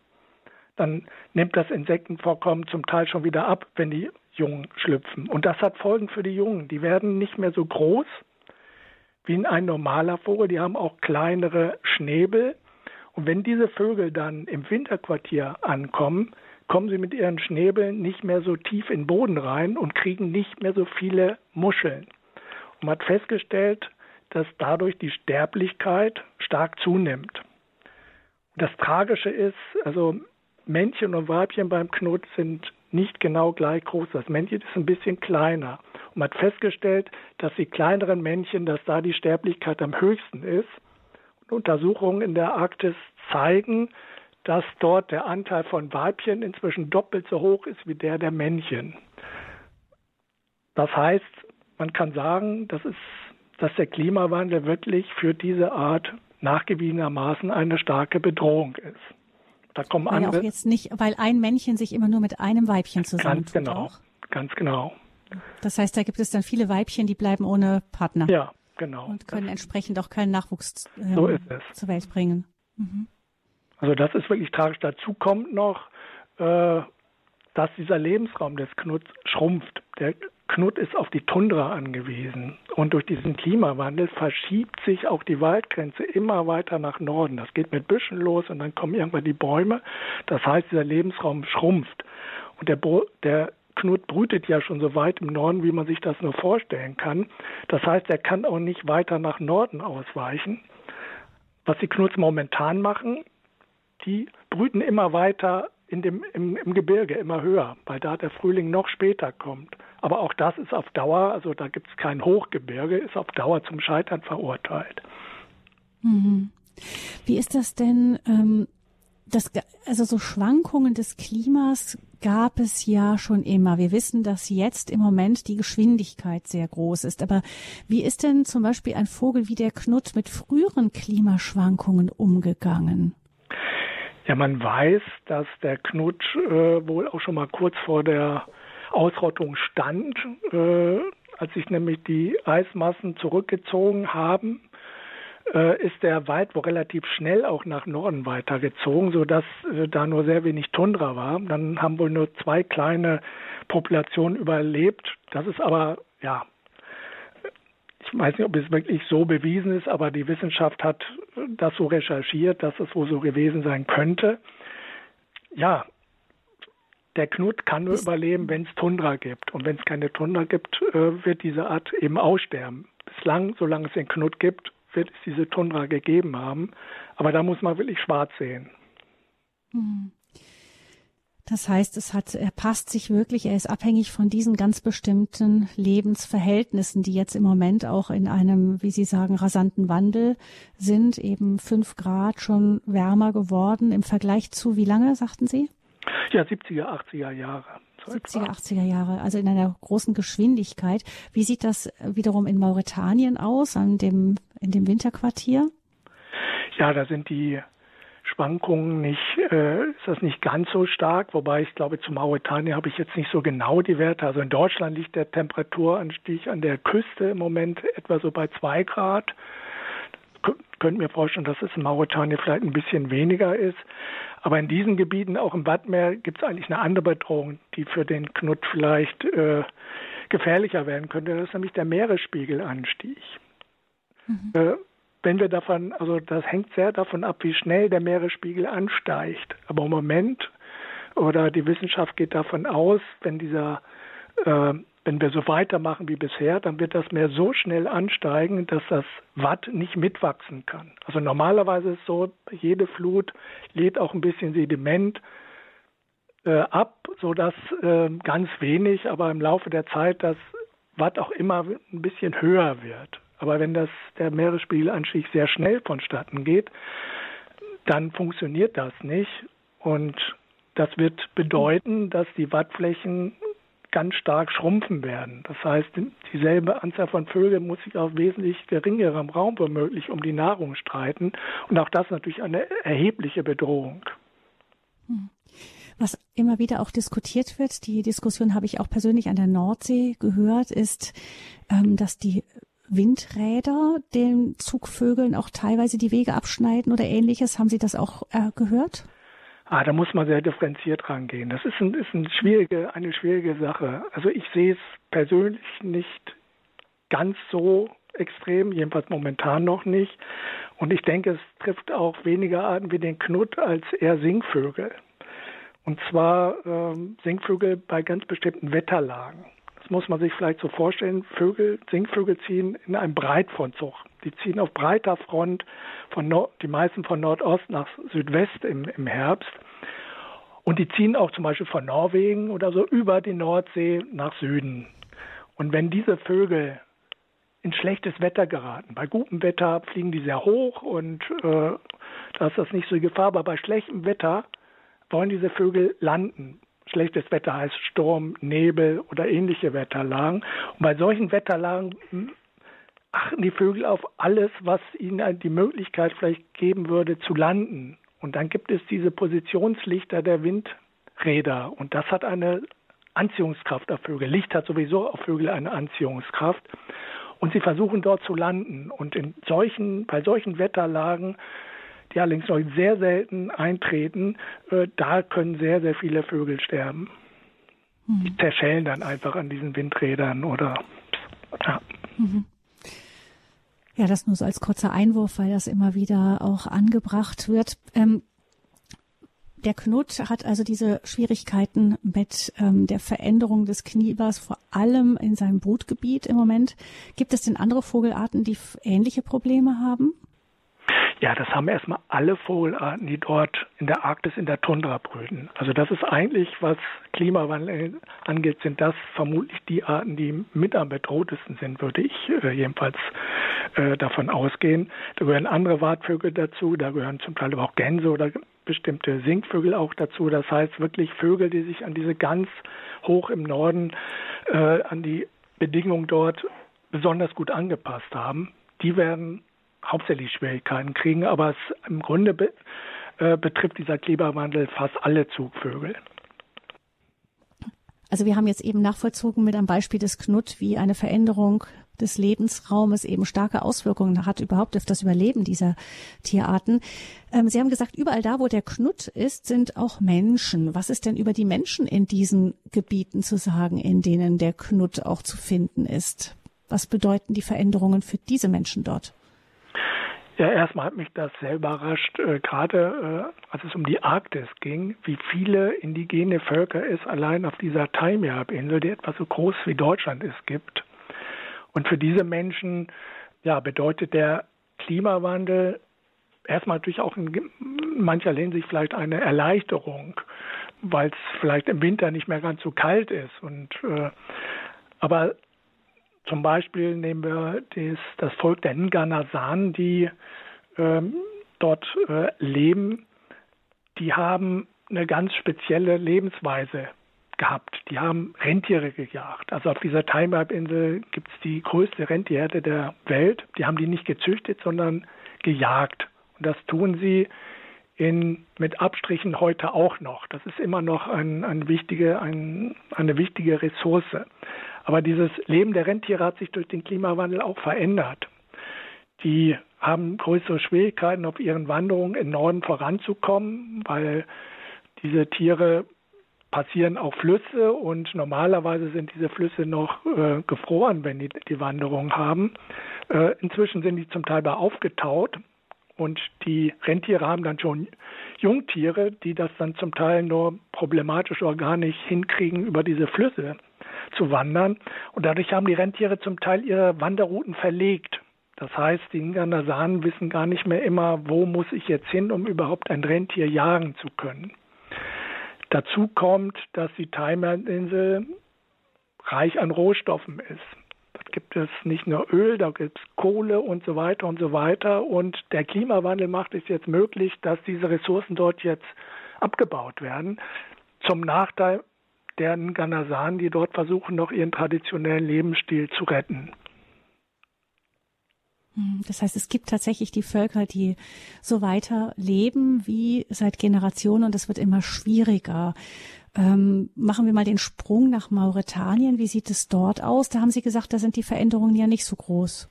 Dann nimmt das Insektenvorkommen zum Teil schon wieder ab, wenn die Jungen schlüpfen. Und das hat Folgen für die Jungen. Die werden nicht mehr so groß wie ein normaler Vogel. Die haben auch kleinere Schnäbel. Und wenn diese Vögel dann im Winterquartier ankommen, kommen sie mit ihren Schnäbeln nicht mehr so tief in den Boden rein und kriegen nicht mehr so viele Muscheln. Und man hat festgestellt, dass dadurch die Sterblichkeit stark zunimmt. Und das Tragische ist, also Männchen und Weibchen beim Knut sind nicht genau gleich groß. Das Männchen ist ein bisschen kleiner. Und man hat festgestellt, dass die kleineren Männchen, dass da die Sterblichkeit am höchsten ist. Und Untersuchungen in der Arktis zeigen, dass dort der Anteil von Weibchen inzwischen doppelt so hoch ist wie der der Männchen. Das heißt, man kann sagen, das ist, dass der Klimawandel wirklich für diese Art nachgewiesenermaßen eine starke Bedrohung ist. Da kommen weil andere. Auch jetzt nicht, weil ein Männchen sich immer nur mit einem Weibchen zusammentut. Ganz genau. Auch. Ganz genau. Das heißt, da gibt es dann viele Weibchen, die bleiben ohne Partner. Ja, genau. Und können das entsprechend auch keinen Nachwuchs äh, so zur Welt bringen. Mhm. Also das ist wirklich tragisch. Dazu kommt noch, äh, dass dieser Lebensraum des Knuts schrumpft. Der Knut ist auf die Tundra angewiesen. Und durch diesen Klimawandel verschiebt sich auch die Waldgrenze immer weiter nach Norden. Das geht mit Büschen los und dann kommen irgendwann die Bäume. Das heißt, dieser Lebensraum schrumpft. Und der, Bo der Knut brütet ja schon so weit im Norden, wie man sich das nur vorstellen kann. Das heißt, er kann auch nicht weiter nach Norden ausweichen. Was die Knuts momentan machen, die brüten immer weiter in dem, im, im Gebirge immer höher, weil da der Frühling noch später kommt. Aber auch das ist auf Dauer, also da gibt es kein Hochgebirge, ist auf Dauer zum Scheitern verurteilt. Mhm. Wie ist das denn? Ähm, das, also so Schwankungen des Klimas gab es ja schon immer. Wir wissen, dass jetzt im Moment die Geschwindigkeit sehr groß ist. Aber wie ist denn zum Beispiel ein Vogel wie der Knut mit früheren Klimaschwankungen umgegangen? Ja, man weiß, dass der Knutsch äh, wohl auch schon mal kurz vor der Ausrottung stand, äh, als sich nämlich die Eismassen zurückgezogen haben, äh, ist der Wald wohl relativ schnell auch nach Norden weitergezogen, sodass äh, da nur sehr wenig Tundra war. Dann haben wohl nur zwei kleine Populationen überlebt. Das ist aber, ja, ich weiß nicht, ob es wirklich so bewiesen ist, aber die Wissenschaft hat das so recherchiert, dass es wohl so gewesen sein könnte. Ja, der Knut kann nur überleben, wenn es Tundra gibt. Und wenn es keine Tundra gibt, äh, wird diese Art eben aussterben. Bislang, solange es den Knut gibt, wird es diese Tundra gegeben haben. Aber da muss man wirklich schwarz sehen. Hm. Das heißt, es hat, er passt sich wirklich, er ist abhängig von diesen ganz bestimmten Lebensverhältnissen, die jetzt im Moment auch in einem, wie Sie sagen, rasanten Wandel sind, eben fünf Grad schon wärmer geworden im Vergleich zu wie lange, sagten Sie? Ja, 70er, 80er Jahre. 70er, 80er Jahre, also in einer großen Geschwindigkeit. Wie sieht das wiederum in Mauretanien aus, an dem, in dem Winterquartier? Ja, da sind die Schwankungen nicht, äh, ist das nicht ganz so stark, wobei ich glaube, zu Mauretanien habe ich jetzt nicht so genau die Werte. Also in Deutschland liegt der Temperaturanstieg an der Küste im Moment etwa so bei zwei Grad. K könnte mir vorstellen, dass es in Mauretanien vielleicht ein bisschen weniger ist. Aber in diesen Gebieten, auch im Wattmeer, gibt es eigentlich eine andere Bedrohung, die für den Knut vielleicht äh, gefährlicher werden könnte. Das ist nämlich der Meeresspiegelanstieg. Mhm. Wenn wir davon, also das hängt sehr davon ab, wie schnell der Meeresspiegel ansteigt. Aber im Moment oder die Wissenschaft geht davon aus, wenn dieser äh, wenn wir so weitermachen wie bisher, dann wird das Meer so schnell ansteigen, dass das Watt nicht mitwachsen kann. Also normalerweise ist es so, jede Flut lädt auch ein bisschen Sediment äh, ab, sodass äh, ganz wenig, aber im Laufe der Zeit das Watt auch immer ein bisschen höher wird. Aber wenn das der Meeresspiegelanstieg sehr schnell vonstatten geht, dann funktioniert das nicht und das wird bedeuten, dass die Wattflächen ganz stark schrumpfen werden. Das heißt, dieselbe Anzahl von Vögeln muss sich auf wesentlich geringerem Raum womöglich um die Nahrung streiten. Und auch das natürlich eine erhebliche Bedrohung. Hm. Was immer wieder auch diskutiert wird, die Diskussion habe ich auch persönlich an der Nordsee gehört, ist, ähm, dass die Windräder den Zugvögeln auch teilweise die Wege abschneiden oder ähnliches. Haben Sie das auch äh, gehört? Ah, da muss man sehr differenziert rangehen. Das ist, ein, ist ein schwierige, eine schwierige Sache. Also ich sehe es persönlich nicht ganz so extrem, jedenfalls momentan noch nicht. Und ich denke, es trifft auch weniger Arten wie den Knut als eher Singvögel. Und zwar ähm, Singvögel bei ganz bestimmten Wetterlagen. Muss man sich vielleicht so vorstellen. Vögel, Singvögel ziehen in einem Breitfrontzug. Die ziehen auf breiter Front von Nord, die meisten von Nordost nach Südwest im, im Herbst. Und die ziehen auch zum Beispiel von Norwegen oder so über die Nordsee nach Süden. Und wenn diese Vögel in schlechtes Wetter geraten, bei gutem Wetter fliegen die sehr hoch und äh, da ist das nicht so die Gefahr, aber bei schlechtem Wetter wollen diese Vögel landen. Schlechtes Wetter heißt Sturm, Nebel oder ähnliche Wetterlagen. Und bei solchen Wetterlagen achten die Vögel auf alles, was ihnen die Möglichkeit vielleicht geben würde, zu landen. Und dann gibt es diese Positionslichter der Windräder. Und das hat eine Anziehungskraft auf Vögel. Licht hat sowieso auf Vögel eine Anziehungskraft. Und sie versuchen dort zu landen. Und in solchen, bei solchen Wetterlagen, die allerdings noch sehr selten eintreten, äh, da können sehr, sehr viele Vögel sterben. Mhm. Die zerschellen dann einfach an diesen Windrädern oder ja. Mhm. Ja, das nur so als kurzer Einwurf, weil das immer wieder auch angebracht wird. Ähm, der Knut hat also diese Schwierigkeiten mit ähm, der Veränderung des Kniebers, vor allem in seinem Brutgebiet im Moment. Gibt es denn andere Vogelarten, die ähnliche Probleme haben? Ja, das haben erstmal alle Vogelarten, die dort in der Arktis in der Tundra brüten. Also das ist eigentlich, was Klimawandel angeht, sind das vermutlich die Arten, die mit am bedrohtesten sind, würde ich äh, jedenfalls äh, davon ausgehen. Da gehören andere Wartvögel dazu, da gehören zum Teil aber auch Gänse oder bestimmte Singvögel auch dazu. Das heißt wirklich Vögel, die sich an diese ganz hoch im Norden, äh, an die Bedingungen dort besonders gut angepasst haben. Die werden hauptsächlich Schwierigkeiten kriegen, aber es im Grunde be, äh, betrifft dieser Klimawandel fast alle Zugvögel. Also wir haben jetzt eben nachvollzogen mit einem Beispiel des Knut, wie eine Veränderung des Lebensraumes eben starke Auswirkungen hat überhaupt auf das Überleben dieser Tierarten. Ähm, Sie haben gesagt, überall da, wo der Knut ist, sind auch Menschen. Was ist denn über die Menschen in diesen Gebieten zu sagen, in denen der Knut auch zu finden ist? Was bedeuten die Veränderungen für diese Menschen dort? Ja, erstmal hat mich das sehr überrascht, äh, gerade äh, als es um die Arktis ging, wie viele indigene Völker es allein auf dieser Taimyab-Insel, die etwa so groß wie Deutschland ist, gibt. Und für diese Menschen ja, bedeutet der Klimawandel erstmal natürlich auch in mancher Hinsicht vielleicht eine Erleichterung, weil es vielleicht im Winter nicht mehr ganz so kalt ist. Und äh, aber zum Beispiel nehmen wir das, das Volk der Nganasan, die ähm, dort äh, leben. Die haben eine ganz spezielle Lebensweise gehabt. Die haben Rentiere gejagt. Also auf dieser Time-Insel gibt es die größte Rentierherde der Welt. Die haben die nicht gezüchtet, sondern gejagt. Und das tun sie in, mit Abstrichen heute auch noch. Das ist immer noch ein, ein wichtige, ein, eine wichtige Ressource. Aber dieses Leben der Rentiere hat sich durch den Klimawandel auch verändert. Die haben größere Schwierigkeiten, auf ihren Wanderungen im Norden voranzukommen, weil diese Tiere passieren auch Flüsse und normalerweise sind diese Flüsse noch äh, gefroren, wenn die die Wanderung haben. Äh, inzwischen sind die zum Teil aber aufgetaut und die Rentiere haben dann schon Jungtiere, die das dann zum Teil nur problematisch oder gar nicht hinkriegen, über diese Flüsse zu wandern. Und dadurch haben die Rentiere zum Teil ihre Wanderrouten verlegt. Das heißt, die Nganasanen wissen gar nicht mehr immer, wo muss ich jetzt hin, um überhaupt ein Rentier jagen zu können. Dazu kommt, dass die Thailand-Insel reich an Rohstoffen ist. Dort gibt es nicht nur Öl, da gibt es Kohle und so weiter und so weiter. Und der Klimawandel macht es jetzt möglich, dass diese Ressourcen dort jetzt abgebaut werden. Zum Nachteil der Nganasan, die dort versuchen, noch ihren traditionellen Lebensstil zu retten. Hm, das heißt, es gibt tatsächlich die Völker, die so weiter leben wie seit Generationen und es wird immer schwieriger. Ähm, machen wir mal den Sprung nach Mauretanien. Wie sieht es dort aus? Da haben Sie gesagt, da sind die Veränderungen ja nicht so groß.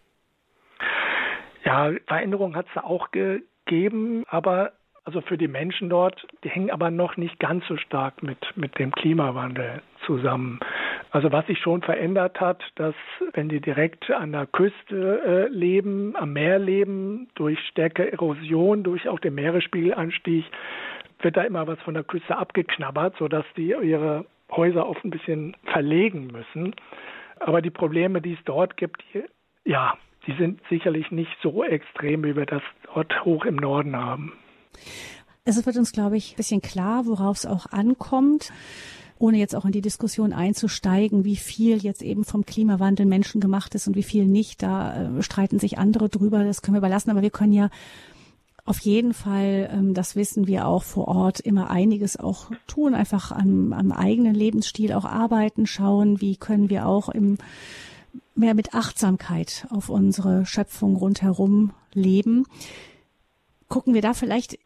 Ja, Veränderungen hat es da auch gegeben, aber also für die Menschen dort, die hängen aber noch nicht ganz so stark mit, mit dem Klimawandel zusammen. Also was sich schon verändert hat, dass wenn die direkt an der Küste äh, leben, am Meer leben, durch stärkere Erosion, durch auch den Meeresspiegelanstieg, wird da immer was von der Küste abgeknabbert, sodass die ihre Häuser oft ein bisschen verlegen müssen. Aber die Probleme, die es dort gibt, die, ja, die sind sicherlich nicht so extrem, wie wir das dort hoch im Norden haben. Es wird uns, glaube ich, ein bisschen klar, worauf es auch ankommt ohne jetzt auch in die Diskussion einzusteigen, wie viel jetzt eben vom Klimawandel menschengemacht ist und wie viel nicht. Da äh, streiten sich andere drüber. Das können wir überlassen. Aber wir können ja auf jeden Fall, ähm, das wissen wir auch vor Ort, immer einiges auch tun, einfach am, am eigenen Lebensstil auch arbeiten, schauen, wie können wir auch im mehr mit Achtsamkeit auf unsere Schöpfung rundherum leben gucken wir da vielleicht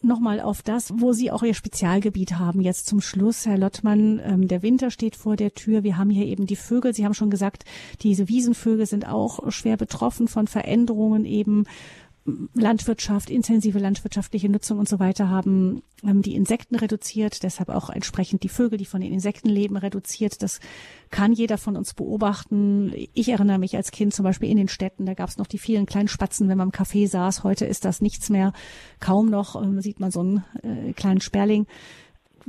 nochmal auf das, wo Sie auch Ihr Spezialgebiet haben. Jetzt zum Schluss, Herr Lottmann, ähm, der Winter steht vor der Tür. Wir haben hier eben die Vögel. Sie haben schon gesagt, diese Wiesenvögel sind auch schwer betroffen von Veränderungen eben Landwirtschaft, intensive landwirtschaftliche Nutzung und so weiter haben haben die Insekten reduziert, deshalb auch entsprechend die Vögel, die von den Insekten leben, reduziert. Das kann jeder von uns beobachten. Ich erinnere mich als Kind zum Beispiel in den Städten, da gab es noch die vielen kleinen Spatzen, wenn man im Café saß. Heute ist das nichts mehr. Kaum noch äh, sieht man so einen äh, kleinen Sperling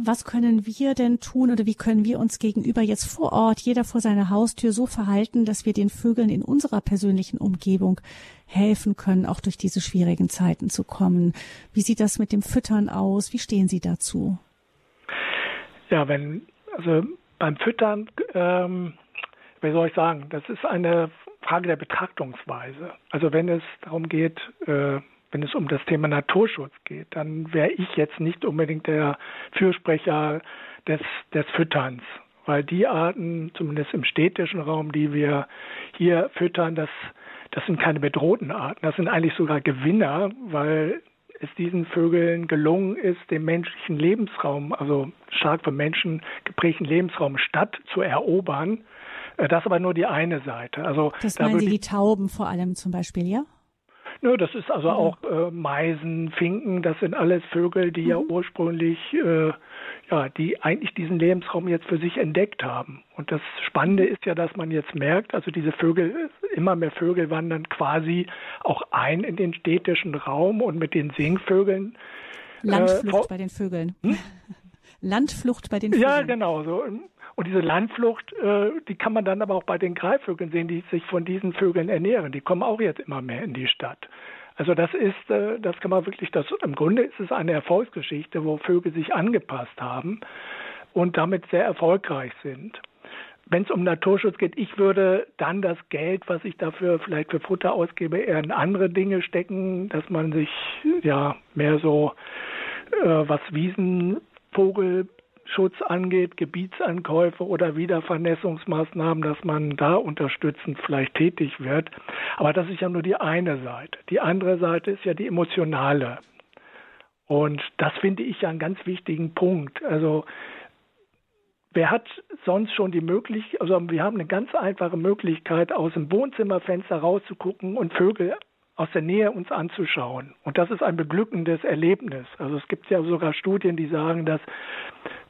was können wir denn tun oder wie können wir uns gegenüber jetzt vor Ort, jeder vor seiner Haustür so verhalten, dass wir den Vögeln in unserer persönlichen Umgebung helfen können, auch durch diese schwierigen Zeiten zu kommen? Wie sieht das mit dem Füttern aus? Wie stehen Sie dazu? Ja, wenn, also beim Füttern, ähm, wie soll ich sagen, das ist eine Frage der Betrachtungsweise. Also wenn es darum geht, äh, wenn es um das Thema Naturschutz geht, dann wäre ich jetzt nicht unbedingt der Fürsprecher des, des Fütterns, weil die Arten, zumindest im städtischen Raum, die wir hier füttern, das, das sind keine bedrohten Arten, das sind eigentlich sogar Gewinner, weil es diesen Vögeln gelungen ist, den menschlichen Lebensraum, also stark vom Menschen geprägten Lebensraum Stadt zu erobern. Äh, das ist aber nur die eine Seite. Also das da meinen Sie die Tauben vor allem zum Beispiel, ja? Nö, das ist also mhm. auch äh, Meisen, Finken, das sind alles Vögel, die mhm. ja ursprünglich, äh, ja, die eigentlich diesen Lebensraum jetzt für sich entdeckt haben. Und das Spannende ist ja, dass man jetzt merkt, also diese Vögel, immer mehr Vögel wandern quasi auch ein in den städtischen Raum und mit den Singvögeln. Landflucht äh, bei den Vögeln. Hm? Landflucht bei den Vögeln. Ja, genau so. Und diese Landflucht, äh, die kann man dann aber auch bei den Greifvögeln sehen, die sich von diesen Vögeln ernähren. Die kommen auch jetzt immer mehr in die Stadt. Also das ist, äh, das kann man wirklich, das, im Grunde ist es eine Erfolgsgeschichte, wo Vögel sich angepasst haben und damit sehr erfolgreich sind. Wenn es um Naturschutz geht, ich würde dann das Geld, was ich dafür vielleicht für Futter ausgebe, eher in andere Dinge stecken, dass man sich ja mehr so äh, was Wiesenvogel Schutz angeht, Gebietsankäufe oder Wiedervernässungsmaßnahmen, dass man da unterstützend vielleicht tätig wird. Aber das ist ja nur die eine Seite. Die andere Seite ist ja die emotionale. Und das finde ich ja einen ganz wichtigen Punkt. Also wer hat sonst schon die Möglichkeit, also wir haben eine ganz einfache Möglichkeit, aus dem Wohnzimmerfenster rauszugucken und Vögel aus der Nähe uns anzuschauen. Und das ist ein beglückendes Erlebnis. Also es gibt ja sogar Studien, die sagen, dass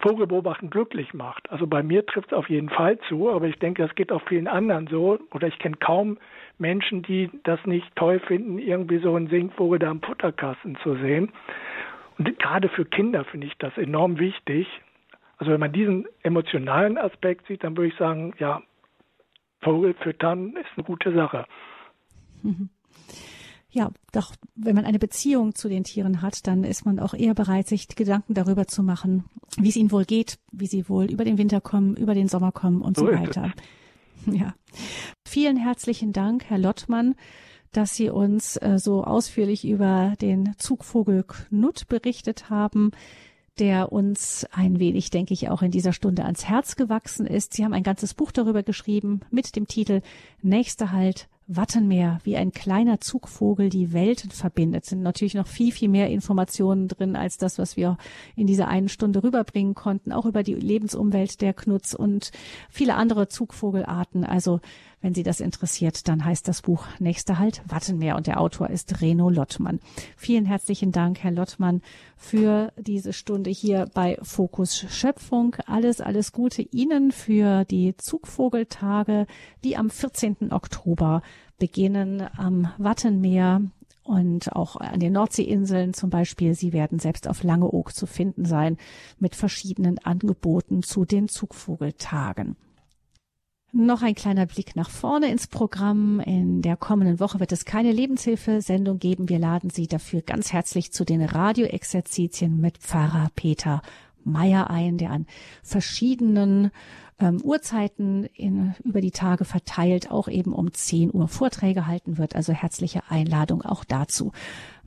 Vogelbeobachten glücklich macht. Also bei mir trifft es auf jeden Fall zu, aber ich denke, das geht auch vielen anderen so. Oder ich kenne kaum Menschen, die das nicht toll finden, irgendwie so einen Singvogel da am Futterkasten zu sehen. Und gerade für Kinder finde ich das enorm wichtig. Also wenn man diesen emotionalen Aspekt sieht, dann würde ich sagen, ja, Vogel füttern ist eine gute Sache. Mhm ja, doch, wenn man eine Beziehung zu den Tieren hat, dann ist man auch eher bereit, sich Gedanken darüber zu machen, wie es ihnen wohl geht, wie sie wohl über den Winter kommen, über den Sommer kommen und so, so weiter. Ja. Vielen herzlichen Dank, Herr Lottmann, dass Sie uns äh, so ausführlich über den Zugvogel Knut berichtet haben der uns ein wenig, denke ich, auch in dieser Stunde ans Herz gewachsen ist. Sie haben ein ganzes Buch darüber geschrieben mit dem Titel Nächster Halt, Wattenmeer, wie ein kleiner Zugvogel die Welten verbindet, sind natürlich noch viel, viel mehr Informationen drin als das, was wir in dieser einen Stunde rüberbringen konnten, auch über die Lebensumwelt der Knutz und viele andere Zugvogelarten. Also wenn Sie das interessiert, dann heißt das Buch Nächster Halt Wattenmeer und der Autor ist Reno Lottmann. Vielen herzlichen Dank, Herr Lottmann, für diese Stunde hier bei Fokus Schöpfung. Alles, alles Gute Ihnen für die Zugvogeltage, die am 14. Oktober beginnen am Wattenmeer und auch an den Nordseeinseln zum Beispiel. Sie werden selbst auf Langeoog zu finden sein mit verschiedenen Angeboten zu den Zugvogeltagen. Noch ein kleiner Blick nach vorne ins Programm. In der kommenden Woche wird es keine Lebenshilfesendung geben. Wir laden Sie dafür ganz herzlich zu den Radioexerzitien mit Pfarrer Peter Meyer ein, der an verschiedenen ähm, Uhrzeiten in, über die Tage verteilt auch eben um 10 Uhr Vorträge halten wird. Also herzliche Einladung auch dazu.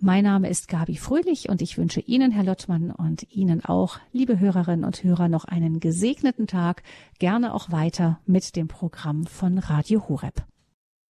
Mein Name ist Gabi Fröhlich und ich wünsche Ihnen, Herr Lottmann, und Ihnen auch, liebe Hörerinnen und Hörer, noch einen gesegneten Tag. Gerne auch weiter mit dem Programm von Radio Horeb.